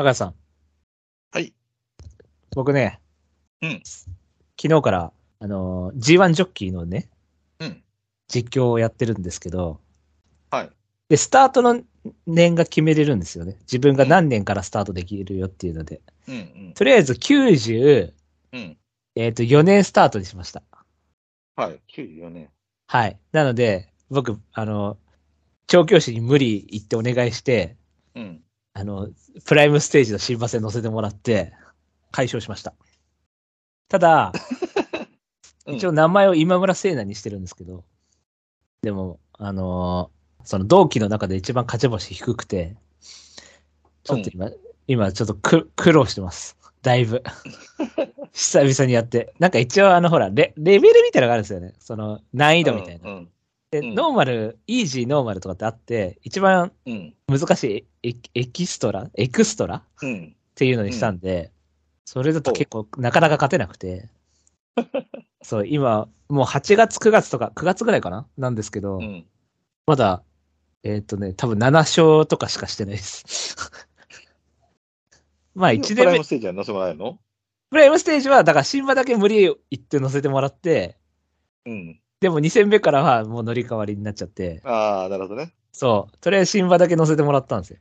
高橋さん。はい。僕ね、うん。昨日から、あのー、G1 ジョッキーのね、うん。実況をやってるんですけど、はい。で、スタートの年が決めれるんですよね。自分が何年からスタートできるよっていうので。うん。うん。とりあえず90、うん。えっ、と、4年スタートにしました。はい。94年。はい。なので、僕、あの、調教師に無理言ってお願いして、うん。あの、プライムステージの新馬戦乗せてもらって、解消しました。ただ、うん一応名前を今村聖奈にしてるんですけど、でも、あのーその同期の中で一番勝ち星低くて、ちょっと今、今ちょっとく苦労してます。だいぶ。久々にやって。なんか一応あのほらレ、レベルみたいなのがあるんですよね。その難易度みたいな。うん。で、うんノーマル、イージーノーマルとかってあって、一番うん。難しいエエキストラ？エクストラ？っうん。ていうのにしたんで、それだと結構なかなか勝てなくて、そう、今、もう8月、9月とか、9月ぐらいかな？なんですけど、うん。まだ、えーっ、とね、多分7勝とかしかしてないです。まあ1年目プライム、ステージは乗せてもらえるの？プライムステージは、だから新馬だけ無理言って乗せてもらって、うん。でも2戦目からはもう乗り換わりになっちゃって、ああ、なるほどね。そう、とりあえず新馬だけ乗せてもらったんですよ。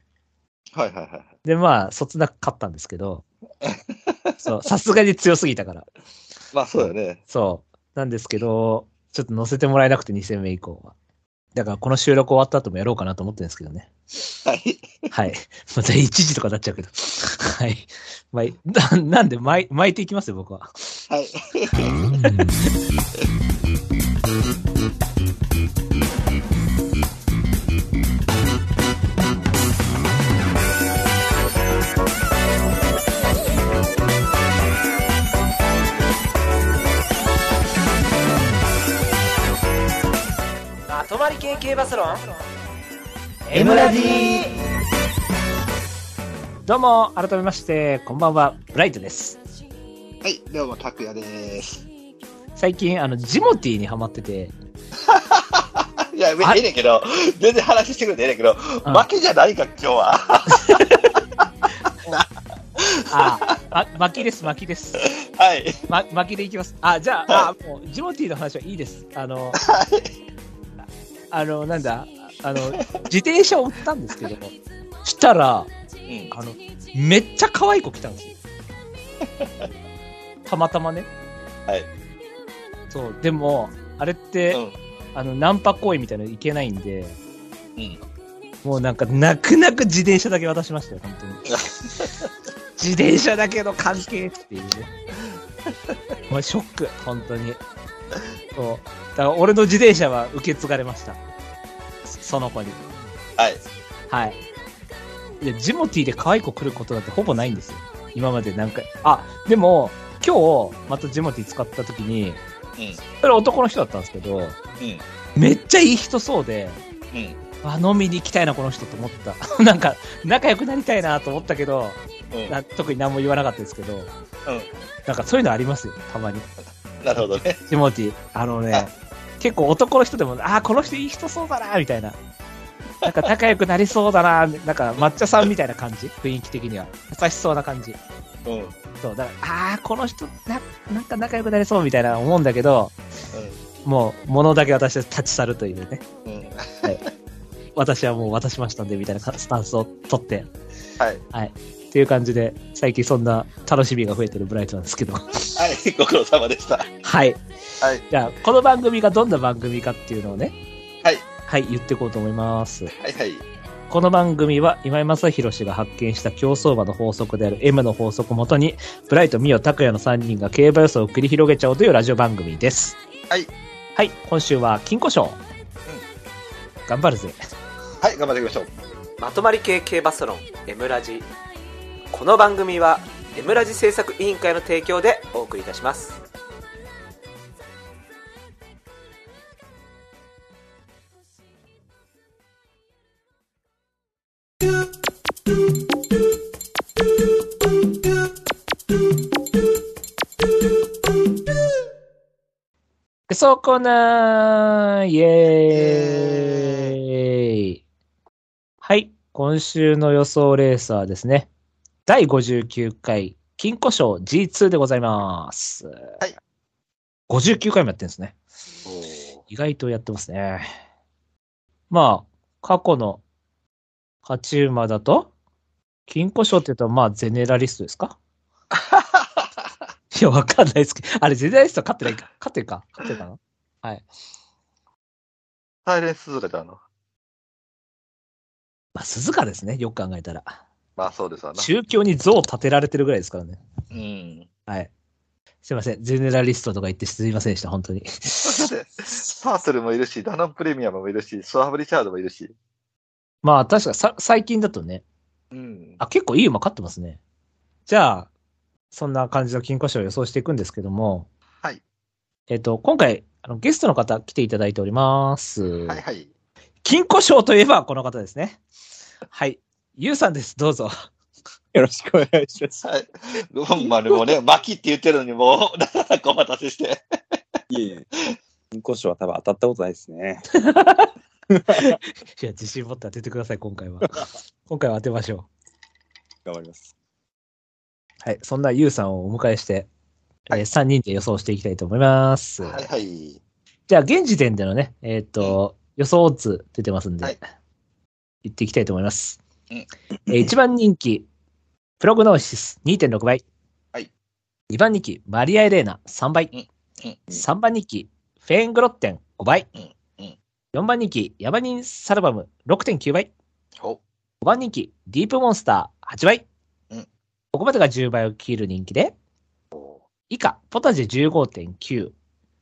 はいはいはい。で、まあ、そつなく勝ったんですけど、そう、さすがに強すぎたから。まあそうだよね。そう。なんですけど、ちょっと乗せてもらえなくて2戦目以降は。だからこの収録終わった後もやろうかなと思ってるんですけどね。はい。はい。また1時とかなっちゃうけど。はい。まあ、な なんで巻いていきますよ、僕は。はい。まとまり系系バスロン M ラジどうも、改めまして、こんばんは、ブライトです。はい。どうも、拓也です。最近、あの、ジモティーにハマってて、いや、えあえねんけど、全然話してくれてええねんけど、うん負けじゃないか、今日は。あ、ま、巻きです、巻きです。はい。ま、巻きでいきます。あ、じゃあ、あ、もう、ジモティーの話はいいです。あの、あの、なんだ、あの、自転車を売ったんですけど、したら、うん。あの、めっちゃ可愛い子来たんですよ。たまたまね。はい。そう、でも、あれって、うん。あの、ナンパ行為みたいなのいけないんで、うん。もうなんか、泣く泣く自転車だけ渡しましたよ、本当に。自転車だけの関係っていうね。もうショック、本当に。そう。だから俺の自転車は受け継がれました。そその子に。はい。はい。いや、ジモティーで可愛い子来ることだってほぼないんですよ。今まで何回。あ、でも、今日、またジモティー使った時に、うん。それ男の人だったんですけど、うん。めっちゃいい人そうで、うん。あ、飲みに行きたいな、この人と思った。なんか、仲良くなりたいなと思ったけど、特に何も言わなかったですけど、うん。なんかそういうのありますよ、たまに。なるほどね。ジモティー。あのね、結構男の人でも、あー、この人いい人そうだな、みたいな。なんか仲良くなりそうだな、なんか抹茶さんみたいな感じ？雰囲気的には。優しそうな感じ。うん。うん。そう、だから、あー、この人な、なんか仲良くなりそうみたいな思うんだけど、もう、物だけ私は立ち去るというね。うん。私はもう渡しましたんで、みたいなスタンスを取って、はい。はい。っていう感じで、最近そんな楽しみが増えてるブライトなんですけど。はい。ご苦労様でした。はい。はい。じゃあ、この番組がどんな番組かっていうのをね、はい。はい、言っていこうと思います。はいはい。この番組は今井正弘氏が発見した競走馬の法則である M の法則をもとに、ブライト、ミオ、拓也の3人が競馬予想を繰り広げちゃおうというラジオ番組です。はい。はい、今週は金庫賞。頑張るぜ。はい、頑張っていきましょう。まとまり系系バスロン M ラジこの番組は M ラジ制作委員会の提供でお送りいたしますそうコーナーイエーイはい、今週の予想レーサーですね。第59回金庫賞 G2 でございます。はい。59回もやってるんですね。意外とやってますね。まあ、過去の勝ち馬だと、金庫賞って言うと、まあ、ゼネラリストですか？いや、わかんないですけど、あれ、ゼネラリスト勝ってないか勝ってるか？勝ってるかな？はい。サイレンスズカちゃんの。まあ、鈴鹿ですね、よく考えたら。まあそうですわな。宗教に像を建てられてるぐらいですからね。うん。はい。すいません。ゼネラリストとか言ってすいませんでした、本当に。だって、パーセルもいるし、ダノンプレミアムもいるし、スワブリチャードもいるし。まあ、確かさ、最近だとね、うん。あ、結構いい馬勝ってますね。じゃあ、そんな感じの金庫賞を予想していくんですけども、はい。えっ、と、今回、あの、ゲストの方来ていただいております。はいはい。金庫賞といえばこの方ですね。はい。ゆうさんです。どうぞ。よろしくお願いします。はい。ほんまにもうね、巻きって言ってるのにもう、なかなかお待たせして。いえいえ。金庫賞は多分当たったことないですね。いや、自信持って当ててください、今回は。今回は当てましょ頑張ります。う。はい。そんなゆうさんをお迎えして、はいえ3人で予想していきたいと思います。はいはい。じゃあ、現時点でのね、えっ、と、予想オッズ出てますんで、はい言っていきたいと思います。うんえー1番人気、プログノーシス2.6倍。はい2番人気、マリア・エレーナ3倍。うんうん3番人気、フェーングロッテン5倍。4番人気、ヤバニン・サルバム6.9倍。ほ5番人気、ディープモンスター8倍。うんここまでが10倍を切る人気で、う。以下、ポタジェ15.9。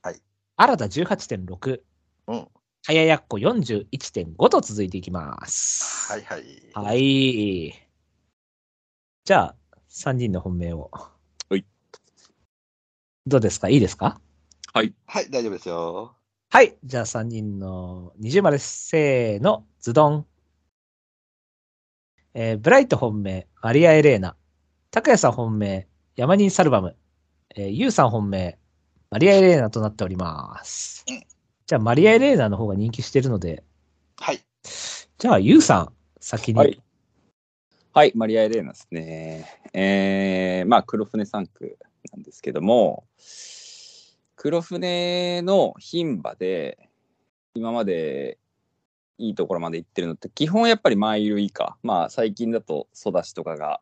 はい。新田18.6。うん。はややっこ41.5と続いていきます。はいはい。はい。じゃあ、3人の本命を。はい。どうですか？いいですか？はい、大丈夫ですよ。はい。じゃあ3人の20までせーの、ズドン。えーブライト本命、マリア・エレーナ。拓也さん本命、ヤマニン・サルバム。えーユウさん本命、マリア・エレーナとなっておりますうん。じゃあ、マリア・エレーナの方が人気してるので、はい。じゃあ、ユウさん、先に。はい。はい、マリア・エレーナですね。えー、まあ、黒船3区なんですけども、黒船の牝馬で、今までいいところまで行ってるのって、基本やっぱりマイル以下。まあ、最近だとソダシとかが、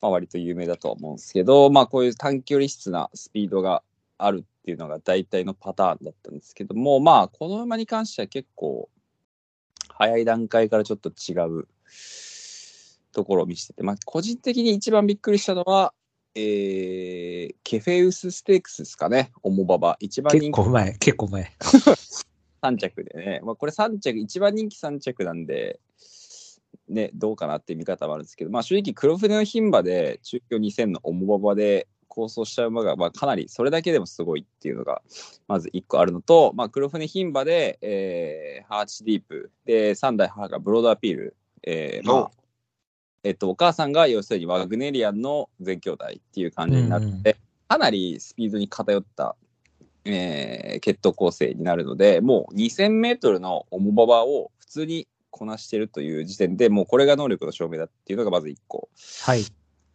まあ、割と有名だとは思うんですけど、まあ、こういう短距離質なスピードがあるっていうのが大体のパターンだったんですけども、まあ、この馬に関しては結構、早い段階からちょっと違うところを見せてて、まあ、個人的に一番びっくりしたのは、えー、ケフェウスステークスですかね、オモババ。一番人気。結構前、結構前。3着でね、まあ、これ3着、一番人気3着なんで、ね、どうかなっていう見方もあるんですけど、まあ、正直、黒船の牝馬で中京2000のオモババで構想した馬が、まあ、かなりそれだけでもすごいっていうのが、まず1個あるのと、まあ、黒船牝馬で、えー、ハーチディープ、で、3代母がブロードアピール、えーまおあ、えっと、お母さんが要するにワグネリアンの全兄弟っていう感じになるので、かなりスピードに偏った、えー、血統構成になるので、もう2000メートルの重馬場を普通にこなしてるという時点でもうこれが能力の証明だっていうのがまず1個。はい。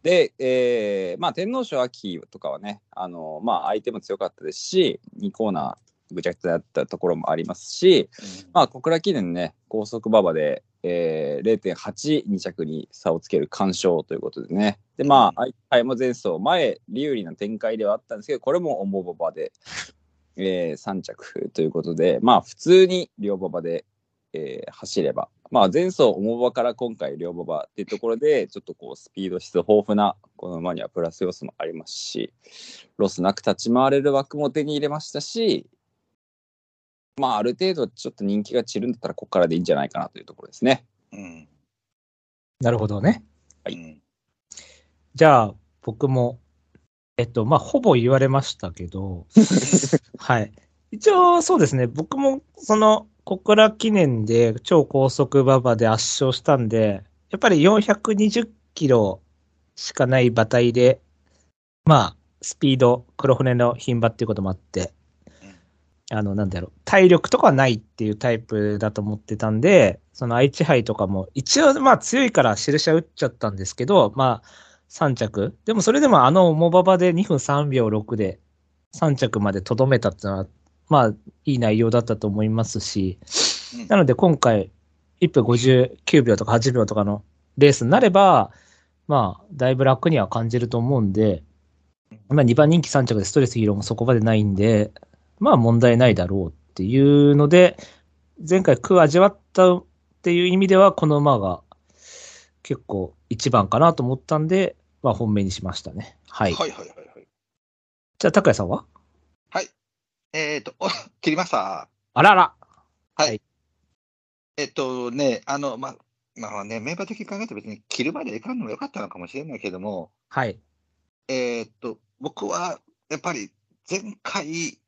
で、えーまあ、天皇賞秋とかはね、あのまあ、相手も強かったですし、2コーナーぐちゃぐちゃだったところもありますし、まあ、小倉記念ね、高速馬場で、えー、0.8、2着に差をつける完勝ということでね。で、まあ、前走、前、有利な展開ではあったんですけど、これも重馬場で、えー、3着ということで、まあ、普通に両馬場で、えー走れば、まあ、前走重馬場から今回両馬場っていうところで、ちょっとこう、スピード質豊富な、この馬にはプラス要素もありますし、ロスなく立ち回れる枠も手に入れましたし、まあ、ある程度ちょっと人気が散るんだったら、ここからでいいんじゃないかなというところですね。うん。なるほどね。はいうんじゃあ、僕も、えっと、まあ、ほぼ言われましたけど、はい。一応、そうですね。僕も、その、小倉記念で超高速馬場で圧勝したんで、やっぱり420キロしかない馬体で、まあ、スピード、黒船の牝馬っていうこともあって、あの、なんだろう、体力とかはないっていうタイプだと思ってたんで、その愛知杯とかも、一応まあ強いから印は打っちゃったんですけど、まあ、3着。でもそれでもあのモババで2分3秒6で3着までとどめたってのは、まあ、いい内容だったと思いますし、うんなので今回、1分59秒とか8秒とかのレースになれば、まあ、だいぶ楽には感じると思うんで、まあ2番人気3着でストレス疲労もそこまでないんで、まあ問題ないだろうっていうので、前回苦味わったっていう意味では、この馬が結構一番かなと思ったんで、まあ本命にしましたね。はい。はいはいはいはい。じゃあ、高谷さんは？えっ、と、お切りました。あららえっとね、あの、まあ、まあね、メンバー的に考えて別に切るまでいかんのもよかったのかもしれないけども、はい。えっと、僕はやっぱり前回、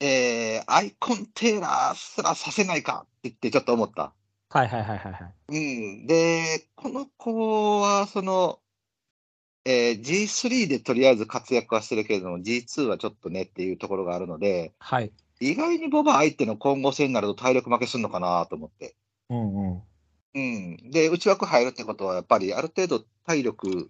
えーアイコンテーラーすらさせないかって言ってちょっと思った。はいはいはいはいはい。うん。で、この子は、その、えー G3 でとりあえず活躍はしてるけれども、G2 はちょっとねっていうところがあるので、はい。意外にボバ相手の混合戦になると体力負けするのかなと思って。うんうん。うん。で、内枠入るってことは、やっぱりある程度体力、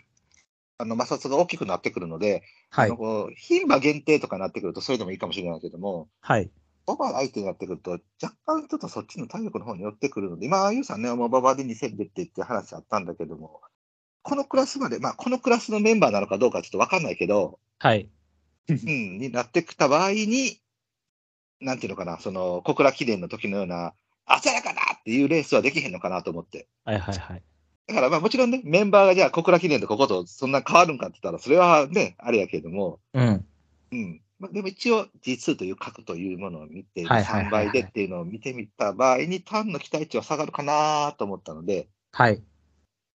あの摩擦が大きくなってくるので、はいあの。こう牝馬限定とかになってくると、それでもいいかもしれないけども、はい。ボバ相手になってくると、若干ちょっとそっちの体力の方に寄ってくるので、今、ユウさんね、もうボバで2000でって言って話あったんだけども、このクラスまで、まあ、このクラスのメンバーなのかどうかちょっとわかんないけど、はい。うん、になってきた場合に、なんていうのかな、その、小倉記念の時のような、鮮やかなっていうレースはできへんのかなと思って。はいはいはい。だからまあもちろんね、メンバーがじゃあ小倉記念とこことそんな変わるんかって言ったら、それはね、あれやけども、うん。うん。まあ、でも一応 G2 という核というものを見て、はいはいはいはい3倍でっていうのを見てみた場合に、単の期待値は下がるかなと思ったので、はい。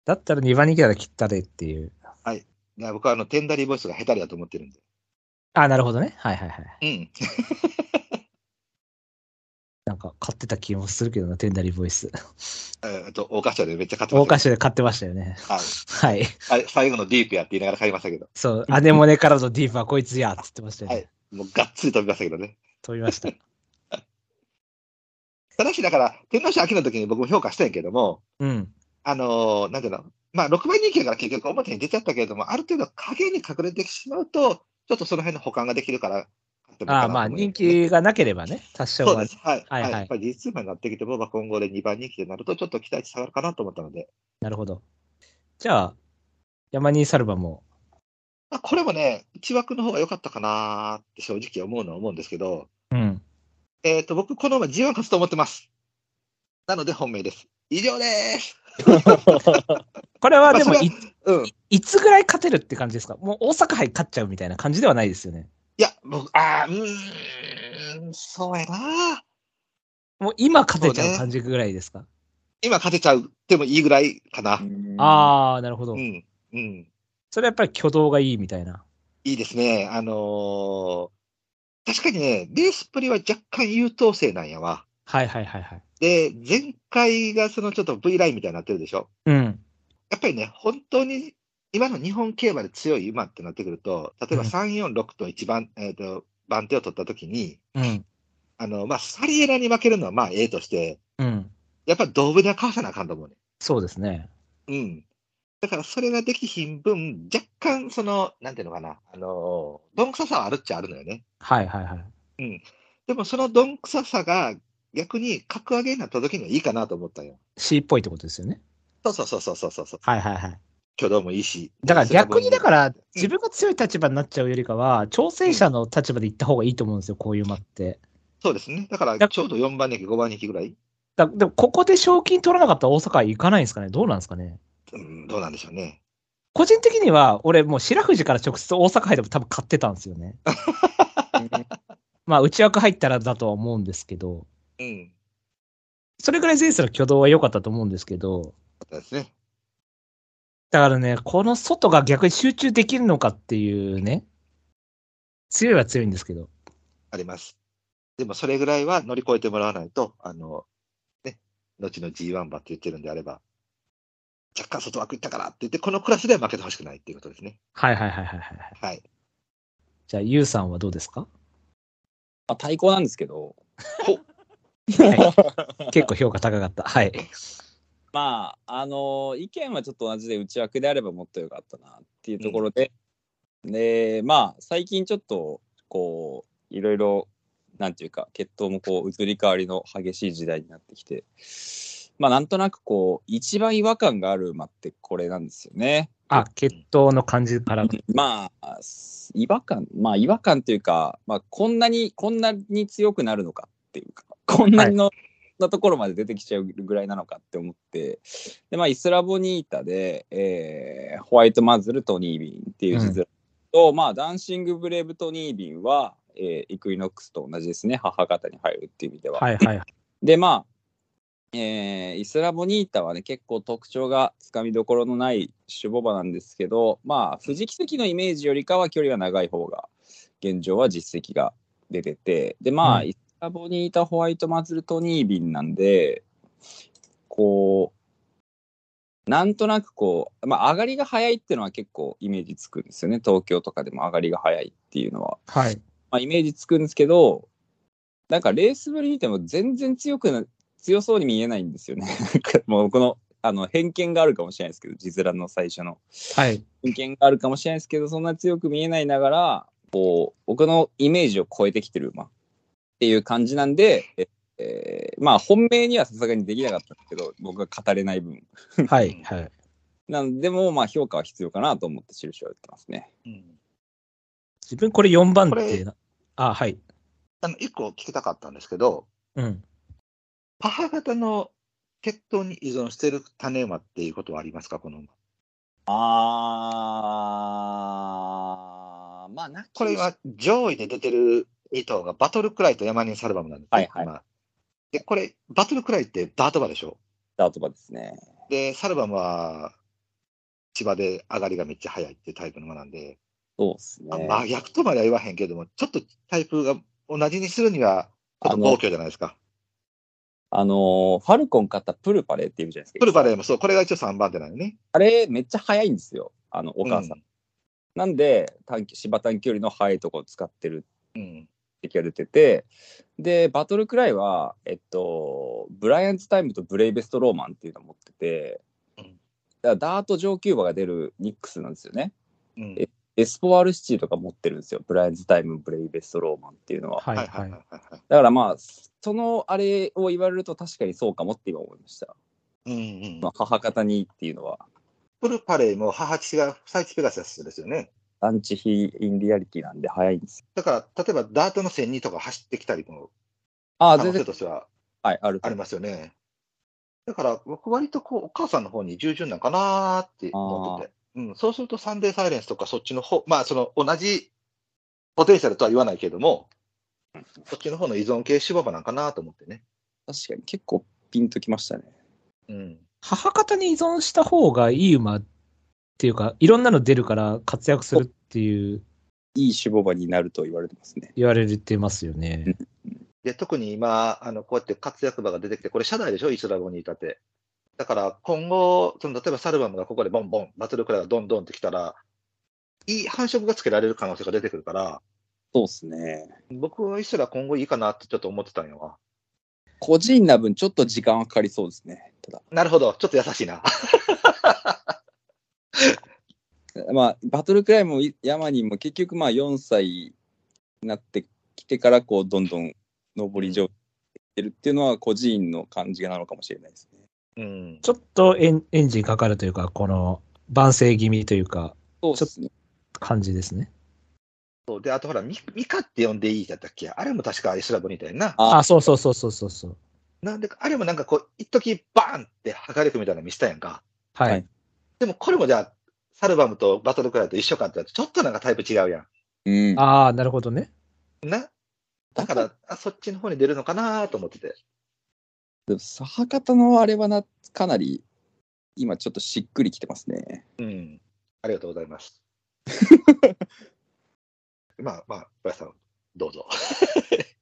だったら2番人気なら切ったでっていう。いや僕はあの、テンダリーボイスが下手だと思ってるんで。あ、なるほどね。はいはいはい。うん。なんか買ってた気もするけどな、テンダリーボイス。えっと、大頭でめっちゃ買ってま大した菓子で買ってましたよね。はいはい。あれ。最後のディープやって言いながら買いましたけど、そう、アネモネからのディープはこいつやっつってましたよね。はいもうがっつり飛びましたけどね。飛びました。ただし、だから、天皇賞秋の時に僕も評価したんやけども、うん。あのーなんていうの、まあ、6倍人気だから結局表に出ちゃったけれども、ある程度影に隠れてしまうと、ちょっとその辺の保管ができるから、ああ、まあ人気がなければね、多少はそうで。す。はい。はいはいやっぱり実数になってきて、ボバ今後で2番人気になると、ちょっと期待値下がるかなと思ったので、なるほど。じゃあ、山にサルバも、まあ、これもね、1枠の方が良かったかなって正直思うのは思うんですけど、うん。えっ、と、僕、この馬 G1 勝つと思ってます。なので本命です。以上です。これはでもまあうん。いいつぐらい勝てるって感じですか？もう大阪杯勝っちゃうみたいな感じではないですよね。や、僕、あーうーん、そうやなもう今勝てちゃそう感じぐらいですか、今勝てちゃうでもいいぐらいかな。ああ、なるほど。うん。うん。それはやっぱり挙動がいいみたいな。いいですね。あのー確かにね、レースっぷりは若干優等生なんやわ。はいはいはいはい。で、前回がそのちょっと V ラインみたいになってるでしょ。うん。やっぱりね、本当に今の日本競馬で強い馬ってなってくると、例えばうん346と一番、えっ、と、番手を取ったときに、うん。あの、まあ、サリエラに負けるのはまあ、ええとして、うん。やっぱりドーブではかわさなあかんと思うね。そうですね。うん。だからそれができひん分、若干その、なんていうのかな、あの、どんくささはあるっちゃあるのよね。はいはいはい。でもそのどんくささが逆に格上げになった時にはいいかなと思ったんよ。C っぽいってことですよね。そうそうそうそうそうそう。はいはいはい。挙動もいいし。だから逆にだからん自分が強い立場になっちゃうよりかは、挑戦者の立場で行った方がいいと思うんですよ、こういう馬って。そうですね。だから逆ちょうど4番人気、5番人気ぐらい。だでもここで賞金取らなかったら大阪行かないんですかね？どうなんですかね？うん、どうなんでしょうね。個人的には、俺もう白藤から直接大阪杯でも多分買ってたんですよね。まあ内枠入ったらだとは思うんですけど、うん。それぐらい前世の挙動は良かったと思うんですけど、そうですね。だからね、この外が逆に集中できるのかっていうね、強いは強いんですけど、あります。でもそれぐらいは乗り越えてもらわないと、あの、ね、後の G1 馬って言ってるんであれば、若干外枠行ったからって言って、このクラスでは負けてほしくないっていうことですね。はいはいはいはいはい。はい。じゃあ、ゆうさんはどうですか？まあ、対抗なんですけど、結構評価高かった。はい。まあ、あの意見はちょっと同じで内枠であればもっと良かったなっていうところで、で、まあ、最近ちょっと、こう、いろいろ、なんていうか、血統もこう、移り変わりの激しい時代になってきて、まあ、なんとなくこう、一番違和感がある馬ってこれなんですよね。あ、血統の感じから。まあ、違和感、まあ、違和感というか、まあ、こんなに、こんなに強くなるのかっていうか、こんなにの、なところまで出てきちゃうぐらいなのかって思って、で、まあ、イスラボニータで、えーホワイトマズルトニービンっていう字面と、まあ、ダンシングブレイブトニービンは、えーイクイノックスと同じですね、母方に入るっていう意味では。はいはい。で、まあ、えーイスラボニータはね、結構特徴がつかみどころのない種ボバなんですけど、まあ、富士奇跡のイメージよりかは距離が長い方が、現状は実績が出てて、で、まあ、うんイスラボニータホワイトマズルトニービンなんで、こう、なんとなくこう、まあ、上がりが早いっていうのは結構イメージつくんですよね。東京とかでも上がりが早いっていうのは。はい。まあ、イメージつくんですけど、なんかレースぶり見ても全然強くな、強そうに見えないんですよね。もうこの、あの、偏見があるかもしれないですけど、字面の最初の。はい。偏見があるかもしれないですけど、そんな強く見えないながら、こう、僕のイメージを超えてきてる馬っていう感じなんで、ええーまあ本命にはさすがにできなかったんですけど、僕が語れない分。はい。はい。なんでも、まあ評価は必要かなと思って印を打ってますね。うん自分これ4番これ手な。あ、はい。あの、一個聞きたかったんですけど、うん。母方の血統に依存してる種馬っていうことはありますか、この馬。あー、まあ、なこれ今、上位で出てる2頭がバトルクライとヤマニンサルバムなんですね。はいはい今で、これ、バトルクライってダート馬でしょ？ダートバですね。で、サルバムは千葉で上がりがめっちゃ速いっていうタイプの馬なんで、そうですあね。まあ逆とまでは言わへんけども、ちょっとタイプが同じにするには、ちょっと暴挙じゃないですか。あのーファルコン買ったプルパレっていうじゃないですか。プルバレーもそう、これが一応3番手なのね。あれ、めっちゃ速いんですよ。あの、お母さん。うんなんで、短期芝短距離の速いところを使ってるうん。敵が出てて、で、バトルクライは、えっと、ブライアンズタイムとブレイベストローマンっていうのを持ってて、うんだからダート上級馬が出るニックスなんですよね。うんえエスポワールシティとか持ってるんですよ。ブライアンズタイム、ブレイベストローマンっていうのは。はい。はい。だからまあ、そのあれを言われると確かにそうかもって今思いました。うんうんまあ、母方にっていうのは、プルパレーも母父がサイチペガサスですよね。アンチヒインリアリティなんで早いんですよ。だから、例えばダートの1002とか走ってきたりもあ全然、性としてははい、あるとありますよね。だから、僕割とこう、お母さんの方に従順なんかなーって思ってて。うん、そうするとサンデーサイレンスとかそっちの方、まあその同じポテンシャルとは言わないけども、そっちの方の依存系芝場なんかなと思ってね。確かに結構ピンときましたね。うん。母方に依存した方がいい馬っていうか、いろんなの出るから活躍するっていういい守護場になると言われてますね。言われてますよね。で、特に今、あの、こうやって活躍馬が出てきて、これ社内でしょ？イスラボにいたって。だから今後、その例えばサルバムがここでボンボン、バトルクライがドンドンってきたら、いい繁殖がつけられる可能性が出てくるから、そうですね。僕はイスラ今後いいかなってちょっと思ってたんよ。個人な分ちょっと時間はかかりそうですね。ただ。なるほど、ちょっと優しいな。まあ、バトルクライもヤマニンも結局まあ4歳になってきてからこうどんどん上り上にってるっていうのは個人の感じなのかもしれないですね。うん。ちょっとエンエンジンかかるというか、この万世気味というか、そうですね。感じですね。そうで、あとほら、ミミカって呼んでいいだったっけ？あれも確かイスラボにいたよな。ああ、そうそうそうそうそうそう。なんで、あれもなんかこう、一時バーンって破壊力みたいなの見せたやんか。はい。はいでもこれもじゃあ、サルバムとバトルクライと一緒かってちょっとなんかタイプ違うやうん。ああ、なるほどね。ん。な？だから、あそっちの方に出るのかなと思ってて。でも母方のあれはな、かなり今ちょっとしっくりきてますね。うん。ありがとうございます。ま あまあ、ブラさん、どうぞ。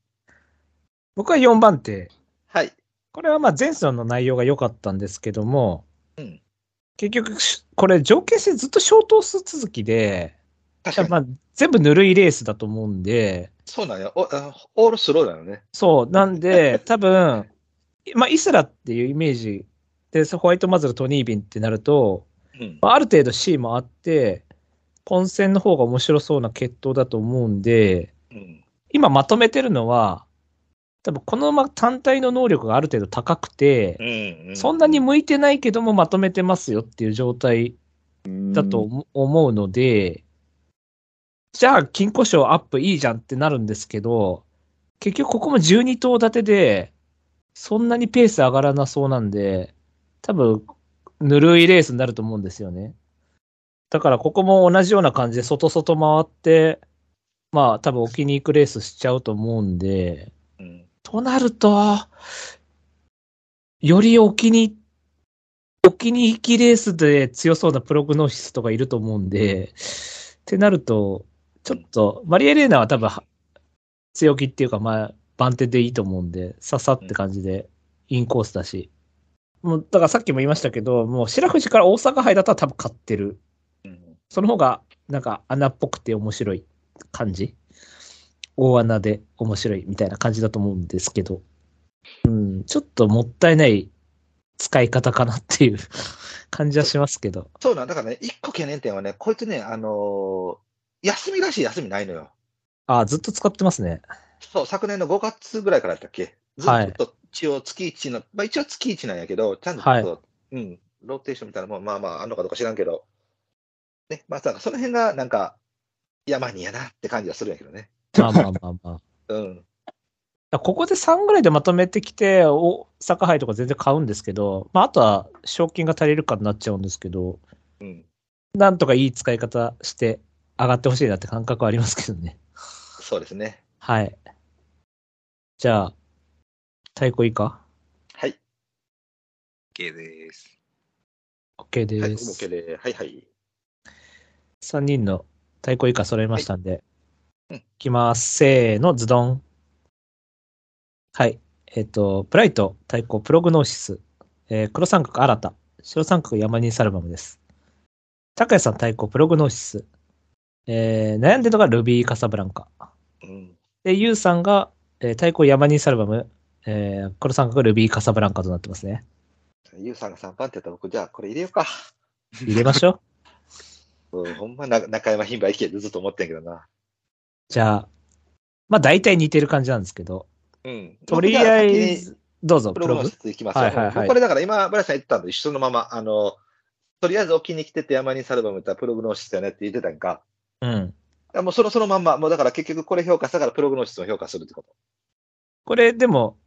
僕は4番手。はい。これはまあ前走の内容が良かったんですけども、うん結局し、これ条件してずっとショートス続きで、確かに。まあ、全部ぬるいレースだと思うんで、そうなんよ。おあオールスローなのね。そう、なんで、多分、まあ、イスラっていうイメージで、ホワイトマズル、トニービンってなると、うんまあある程度 C もあって、混戦の方が面白そうな決闘だと思うんで、うん。今まとめてるのは、多分この馬単体の能力がある程度高くて、うん。うんそんなに向いてないけどもまとめてますよっていう状態だと思思うので、じゃあ金庫賞アップいいじゃんってなるんですけど、結局ここも12頭立てで、そんなにペース上がらなそうなんで、多分、ぬるいレースになると思うんですよね。だからここも同じような感じで外外回って、まあ多分置きに行くレースしちゃうと思うんで、うん。となると、より置きに、置きに行きレースで強そうなプログノーシスとかいると思うんで、ってなると、ちょっと、マリエレーナは多分は、強気っていうか、まあ、番手でいいと思うんで、ささって感じで、インコースだし。もう、だからさっきも言いましたけど、もう白藤から大阪杯だったら多分勝ってる。うんその方が、なんか穴っぽくて面白い感じ大穴で面白いみたいな感じだと思うんですけど、うん、ちょっともったいない使い方かなっていう 感じはしますけど。そうなんだからね、一個懸念点はね、こいつね、あのー休みらしい休みないのよ。ああ、ずっと使ってますね。そう、昨年の5月ぐらいからやったっけ？ずはいっと一応月1の、まあ一応月1なんやけど、ちゃんと、はいうん、ローテーションみたいなもん、まあまああんのかどうか知らんけど、ね、まあさその辺がなんか、山にやなって感じはするんやけどね。まあまあまあまあ。うん。ここで3ぐらいでまとめてきて、大阪杯とか全然買うんですけど、まああとは賞金が足りるかになっちゃうんですけど、うん。なんとかいい使い方して上がってほしいなって感覚はありますけどね。そうですね。はい。じゃあ、太鼓いいか？はい。OK です。?OK です。はい、OK で、はいはい。3人の太鼓以下揃いましたんで、うんいきます。せーの、ズドン。はい。えっ、と、プライト、太鼓、プログノーシス、えー黒三角、新た、白三角、山人サルバムです。高谷さん、太鼓、プログノーシス、えー悩んでるのがルビー・カサブランカ。うん。で、ユウさんが、えー太鼓、山人サルバム、えー黒三角、ルビー・カサブランカとなってますね。ユウさんが3番ってやったら僕、じゃあこれ入れようか。入れましょう。うん、ほんまな中山牝馬いけずっと思ってんけどな。じゃあ、まあ大体似てる感じなんですけど、うん。とりあえず、どうぞ、プログノプログーシスいきますよ。はいはいはいこれだから今、ブラさん言ったのと一緒のまま、あの、とりあえず沖に来てて山にサルバムったらプログノーシスだよねって言ってたんか。うん。いやもうそのそのまんま、もうだから結局これ評価したからプログノーシスを評価するってこと。これ、でも、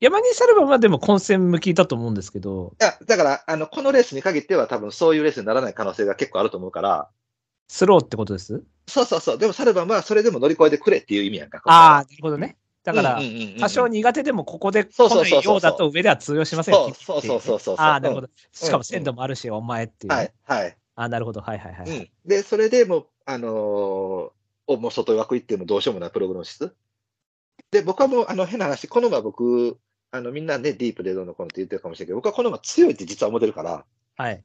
山にサルバムはでも混戦向きだと思うんですけど、いや、だから、あの、このレースに限っては多分そういうレースにならない可能性が結構あると思うから、スローってことです？そうそうそう。でもサルバムはそれでも乗り越えてくれっていう意味やんか。ああ、なるほどね。だから多少苦手でもここで来ないようだと上では通用しませんそうそうそうそうそうああ、なるほど。うしかも鮮度もあるし、お前っていうね。はい、はい。ああ、なるほど。はいはいはい。うん。で、それでもう、あのーおもう外枠行ってもどうしようもないプログノーシス？で、僕はもう、あの、変な話、この馬僕、あの、みんなね、ディープでどうのこうのって言ってるかもしれないけど、僕はこの馬強いって実は思ってるから、はい。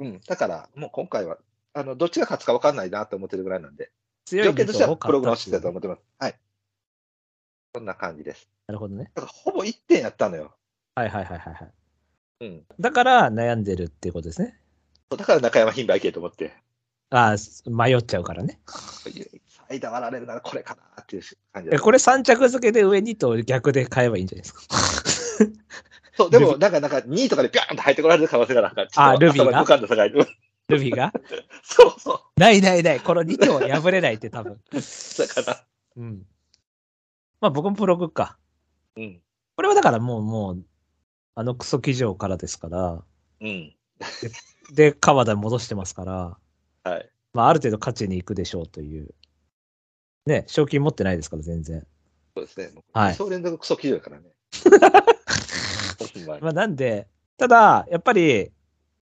うん。だから、もう今回は、あの、どっちが勝つか分かんないなと思ってるぐらいなんで、強い条件としてはプログノーシスだとな思ってます。はい。そんな感じです。るほどね。だから、ほぼ1点やったのよ。はいはいはいはいはい。うん。だから悩んでるっていうことですね。だから中山牝馬行けと思って、ああ、迷っちゃうからね。間割られるならこれかなっていう感じこれ3着付けで上にと逆で買えばいいんじゃないですか？そう、でも、なんか、なんか、2位とかでピャーンと入ってこられる可能性がなんか、あルビーが？浮かんだ世界で。ルビーが？そうそう。ないないない。この2頭は破れないって多分。だから、うん。まあ僕もプログか。うん。これはだからもう、もう、あのクソ騎乗からですから、うん。で、川田に戻してますから、はい。まあある程度勝ちに行くでしょうという。ね、賞金持ってないですから、全然。そうですね。はい二走連続クソ企業やからね。まあなんで、ただ、やっぱり、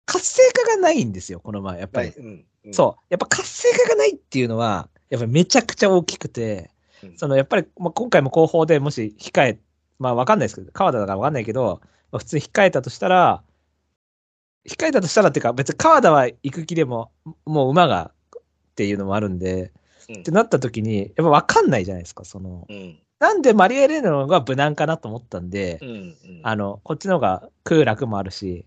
活性化がないんですよ、この前、やっぱり。はいうん。うんそう。やっぱ活性化がないっていうのは、やっぱりめちゃくちゃ大きくて、うんそのやっぱり、まあ、今回も後方でもし控え、まあわかんないですけど、川田だからわかんないけど、まあ、普通に控えたとしたら、控えたとしたらっていうか、別に川田は行く気でも、もう馬がっていうのもあるんで、うんってなった時に、やっぱわかんないじゃないですか、その、うん。なんでマリエレーナの方が無難かなと思ったんで、うんうんあの、こっちの方が空楽もあるし、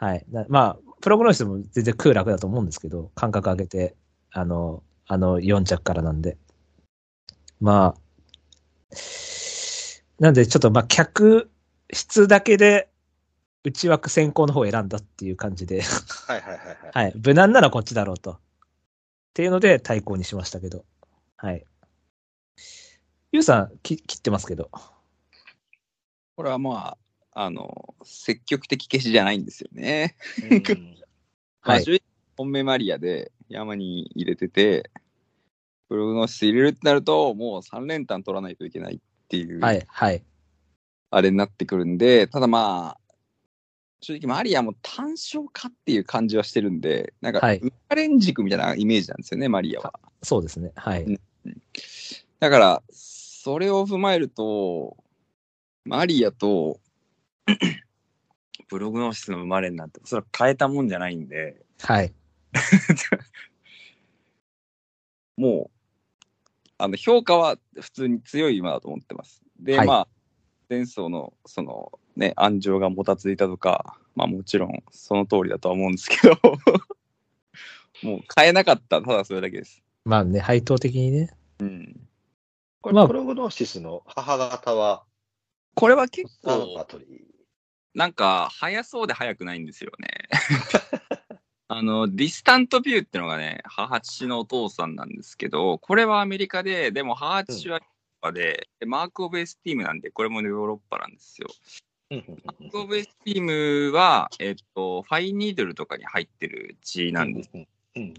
はい。なまあ、プログノーシスも全然空楽だと思うんですけど、間隔上げて、あの、あの4着からなんで。まあ、なんでちょっとまあ、客室だけで内枠先行の方を選んだっていう感じで、はいはいはいはい。はい。無難ならこっちだろうと。っていうので対抗にしましたけど。はい。ゆうさん、き切ってますけど。これはまあ、あの、積極的消しじゃないんですよね。はい本命マリアで山に入れてて、プログノーシス入れるってなると、もう3連単取らないといけないっていう、はい、はい。あれになってくるんで、ただまあ、正直マリアも単勝かっていう感じはしてるんで、なんか、はいウカレン軸みたいなイメージなんですよね、マリアは。そうですね。はい。うんだから、それを踏まえると、マリアと プログノーシスの生まれになって、それは変えたもんじゃないんで、はい。もう、あの、評価は普通に強い馬だと思ってます。で、はいまあ、前走の、その、ね、安城がもたついたとか、まあもちろんその通りだとは思うんですけど、もう変えなかった、ただそれだけです。まあね、配当的にね。うん。まあこれ、プログノーシスの母方は、これは結構、バトリー。なんか、早そうで早くないんですよね。あの、ディスタントビューってのがね、母父のお父さんなんですけど、これはアメリカで、でも母父はヨーロッパで、でマーク・オブ・エスティームなんで、これもヨーロッパなんですよ。マーク・オブ・エスティームは、えっと、ファイニードルとかに入ってる血なんです。うんうん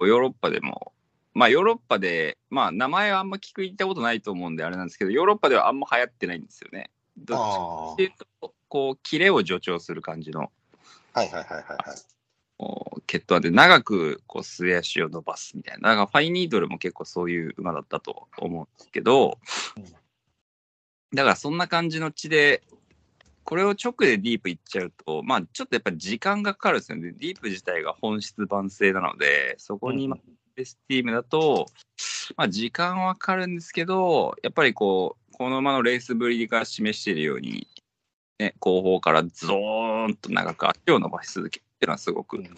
ヨーロッパでも、まあヨーロッパで、まあ名前はあんま聞く言ったことないと思うんであれなんですけど、ヨーロッパではあんま流行ってないんですよね。どっちかあっていうと、こう、キレを助長する感じのあ。はいはいはいはいはい。で長くこう末足を伸ばすみたいな。だからファイニードルも結構そういう馬だったと思うんですけどうん、だからそんな感じの血で、これを直でディープいっちゃうと、まあちょっとやっぱり時間がかかるんですよね。ディープ自体が本質万世なので、そこに、まあベスティームだと、まあ時間はかかるんですけど、やっぱりこう、この馬のレースぶりが示しているように、ね、後方からゾーンと長く足を伸ばし続けるっていうのはすごく、うん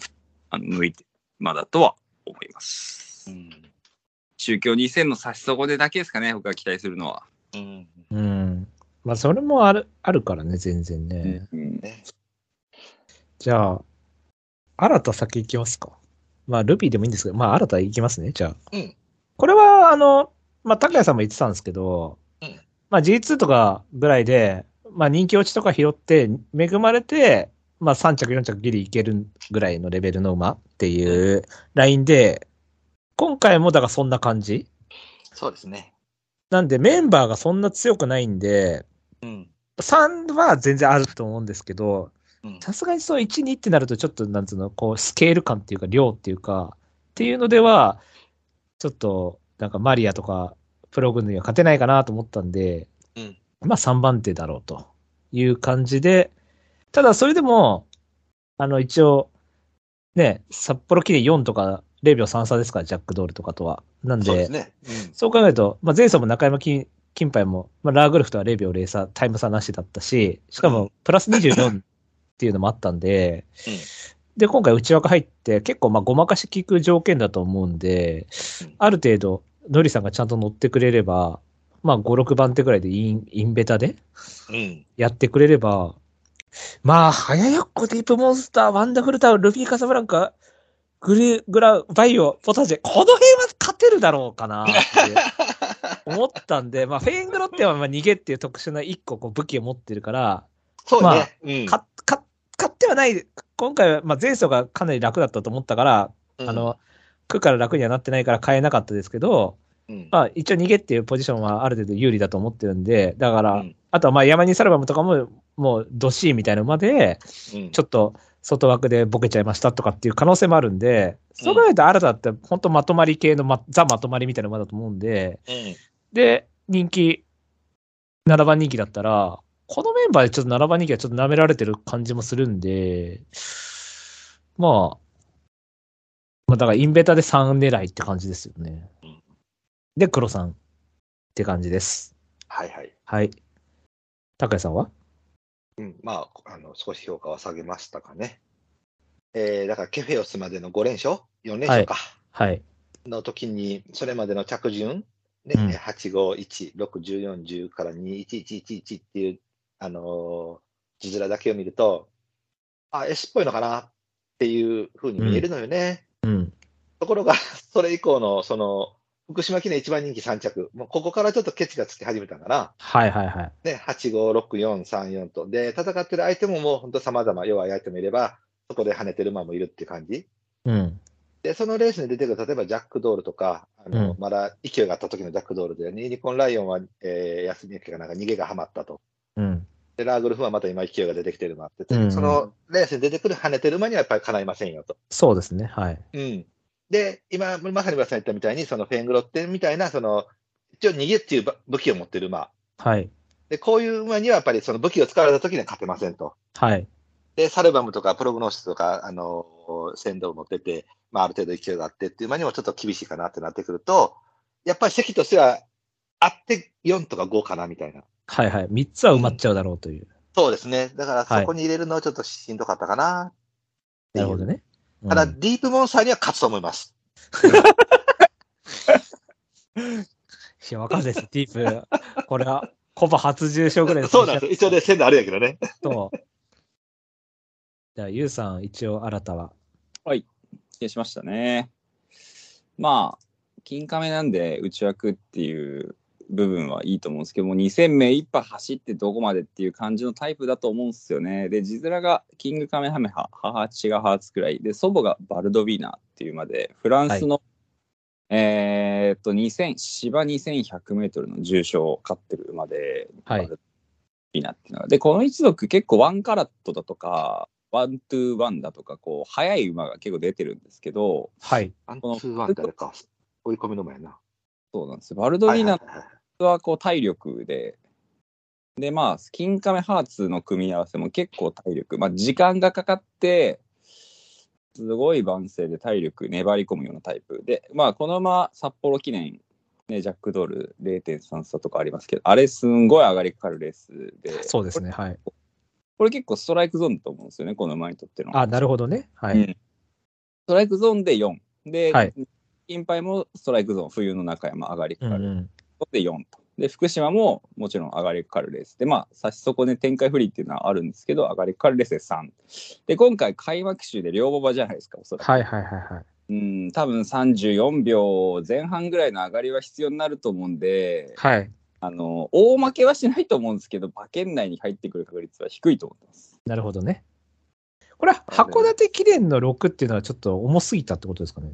あの向いてる馬だとは思います。うん中京2000の差し底でだけですかね、僕が期待するのは。うんうん。まあ、それもある、あるからね、全然ね。うんねじゃあ、新た先行きますか。まあ、ルビーでもいいんですけど、まあ、新た行きますね、じゃあ。うんこれは、あの、まあ、高谷さんも言ってたんですけど、うんまあ、G2 とかぐらいで、まあ、人気落ちとか拾って、恵まれて、まあ、3着、4着ギリいけるぐらいのレベルの馬っていうラインで、今回もだからそんな感じそうですね。なんでメンバーがそんな強くないんで、うん。3は全然あると思うんですけど、うんさすがにそう1、2ってなるとちょっとなんつうの、こうスケール感っていうか量っていうか、っていうのでは、ちょっとなんかマリアとかプログには勝てないかなと思ったんで、うんまあ3番手だろうという感じで、ただそれでも、あの一応、ね、札幌記念4とか0秒33ですから、ジャックドールとかとは。なんで、そうね。うんそう考えると、まあ、前走も中山金金杯も、まあ、ラーグルフとは0秒0差、タイム差なしだったし、しかもプラス24っていうのもあったんで、うんで、今回内枠入って結構まあごまかし効く条件だと思うんで、うんある程度、ノリさんがちゃんと乗ってくれれば、まあ5、6番手ぐらいでインインベタでうん。やってくれれば、まあ、早よっこ、ディープモンスター、ワンダフルタウン、ルフィ・カサブランカ、グリグラ、バイオ、ポタジェ、この辺は勝てるだろうかなって 思ったんで、まあ、フェイングロってはまあ逃げっていう特殊な一個こう武器を持ってるから、そうまあね。うんかか勝ってはない、今回はまあ前走がかなり楽だったと思ったから、うんあの、区から楽にはなってないから変えなかったですけど、うん。まあ一応逃げっていうポジションはある程度有利だと思ってるんで、だから、うん。あとはまあ山にサルバムとかも、もうドシーみたいな馬で、うん。ちょっと外枠でボケちゃいましたとかっていう可能性もあるんで、そう考えると新たって本当まとまり系の、ま、ザまとまりみたいな馬だと思うんで、うん。で、人気、7番人気だったら、このメンバーでちょっと7番人気はちょっと舐められてる感じもするんで、まあ、まあだからインベタで3狙いって感じですよね。うん。で、黒3って感じです。はいはい。はい。高谷さんは？うん、まあ、あの、少し評価は下げましたかね。えー、だからケフェオスまでの5連勝 ?4 連勝か。はい。の時に、それまでの着順、ね、うん8、5、1、6、14、10から2、1、1、1、1っていう、あのー字面だけを見ると、あ、S っぽいのかなっていうふうに見えるのよね。うん。ところが、それ以降の、その、福島記念一番人気3着、もうここからちょっとケチがつき始めたかな。はいはいはい。ね、8、5、6、4、3、4と。で、戦ってる相手ももう本当様々、弱い相手もいれば、そこで跳ねてる馬もいるっていう感じ。うん。で、そのレースに出てくる、例えばジャックドールとか、あの、うんまだ勢いがあった時のジャックドールで、ユニコーンライオンは、えー、休み明けかなんか逃げがはまったと。うん。で、ラーグルフはまた今勢いが出てきてる馬って、うんうんそのレースに出てくる跳ねてる馬にはやっぱりかないませんよと。そうですね。はい。うん。で、今、まさに村さん言ったみたいに、そのフェングロッテンみたいな、その、一応逃げっていう武器を持ってる馬。はい。で、こういう馬にはやっぱりその武器を使われた時には勝てませんと。はい。で、サルバムとかプログノーシスとか、あの、先導を持ってて、まあ、ある程度勢いがあってっていう馬にもちょっと厳しいかなってなってくると、やっぱり席としては、あって4とか5かなみたいな。はいはい。3つは埋まっちゃうだろうという。そうですね。だからはいそこに入れるのはちょっとしんどかったかな。なるほどね。ただ、うんディープモンスターには勝つと思います。いや、わかんないです。ディープ。これは、コバ初重賞ぐらいそうなんです。一応ね、線であるんやけどね。そう。じゃあ、ゆうさん、一応、新たは。消しましたね。まあ、金亀なんで内枠っていう部分はいいと思うんですけども、2000名一杯走ってどこまでっていう感じのタイプだと思うんですよね。で、字面がキングカメハメハ、母父がハーツくらい。で、祖母がバルドビーナっていう馬で、フランスの、えーっと、2000、芝2100メートルの重賞を勝ってる馬で、はいバルドウィナっていうのが。で、この一族結構ワンカラットだとか、ワントゥワンだとか、こう、速い馬が結構出てるんですけど、はい。ワントゥワンってあれか。追い込みの馬やな。そうなんですよ。バルドウィナはこう体力で、で、まあ、キンカメハーツの組み合わせも結構体力、まあ、時間がかかって、すごい番声で体力粘り込むようなタイプで、まあ、この馬、札幌記念、ね、ジャックドール0.3差とかありますけど、あれすんごい上がりかかるレースで、そうですね。はい。これ結構ストライクゾーンだと思うんですよね、この馬にとっての。あ、なるほどね。はい。うんストライクゾーンで4。で、はい金杯もストライクゾーン、冬の中山上がりかかる。うんうん。で4と。で、福島ももちろん上がりかかるレースで、まあ、差し損ね展開不利っていうのはあるんですけど、上がりかかるレースで3。で、今回開幕週で両馬場じゃないですか、おそらく。はいはいはいはい。うん、多分34秒前半ぐらいの上がりは必要になると思うんで、はい。あの、大負けはしないと思うんですけど、馬券内に入ってくる確率は低いと思ってます。なるほどね。これは函館記念の6っていうのはちょっと重すぎたってことですかね。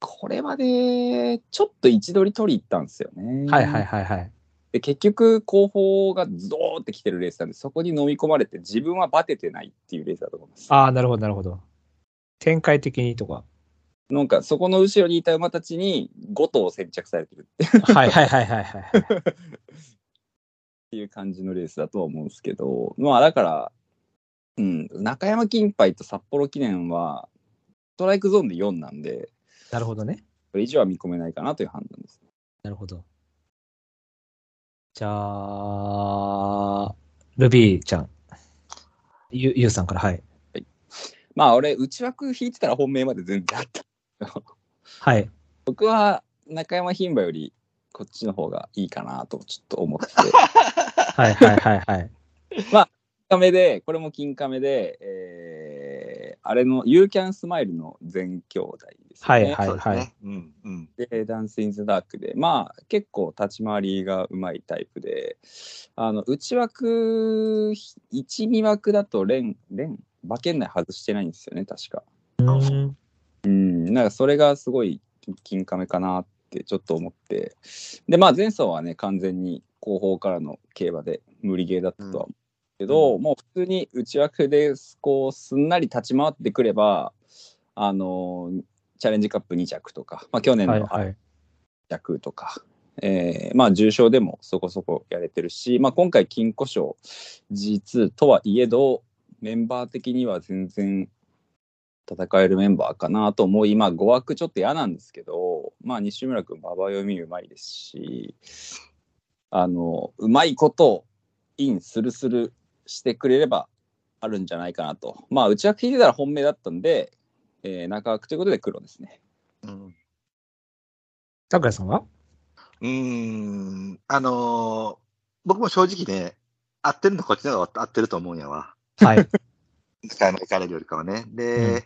これまで、ちょっと位置取り取り行ったんですよね。はいはいはいはい。で結局後方がズドーってきてるレースなんでそこに飲み込まれて自分はバテてないっていうレースだと思います。ああ、なるほどなるほど。展開的にとか。なんかそこの後ろにいた馬たちに5頭先着されてるってはいはいはいはいはい。いう感じのレースだとは思うんですけどまあだから、うん、中山金杯と札幌記念はストライクゾーンで4なんでなるほどね。それ以上は見込めないかなという判断です。なるほど。じゃあ、ルビーちゃん。ゆ、ゆうさんから、はい。まあ俺内枠引いてたら本命まで全然あった。はい。僕は中山牝馬よりこっちの方がいいかなとちょっと思ってて。はいはいはいはい。亀で、これも金亀で、えー、あれの You Can Smile の全兄弟ですよね。はいそうですね。うんうん。で、ダンス・イン・ザ・ダークで、まあ、結構立ち回りがうまいタイプで、あの、内枠、1、2枠だと連、連、馬券内外してないんですよね、確か。うーん。うん、なんかそれがすごい金亀かなってちょっと思って。で、まあ前走はね、完全に後方からの競馬で無理ゲーだったとは思うけど、もう普通に内枠でこうすんなり立ち回ってくれば、あのチャレンジカップ2着とか、まあ去年のはいはい。着とか、えーまあ重賞でもそこそこやれてるし、まあ今回金庫賞 G2 とはいえど、メンバー的には全然戦えるメンバーかなと思い、まあ5枠ちょっと嫌なんですけど、まあ西村君、馬場読みうまいですし、あの、うまいことをインするするしてくれればあるんじゃないかなと。まあ、内枠引いてたら本命だったんで、えー、中枠ということで黒ですね。うん。拓也さんは？うーん、あのー僕も正直ね、合ってるのこっちの方が合ってると思うんやわ。はい。使いの行かれるよりかはね。で、うん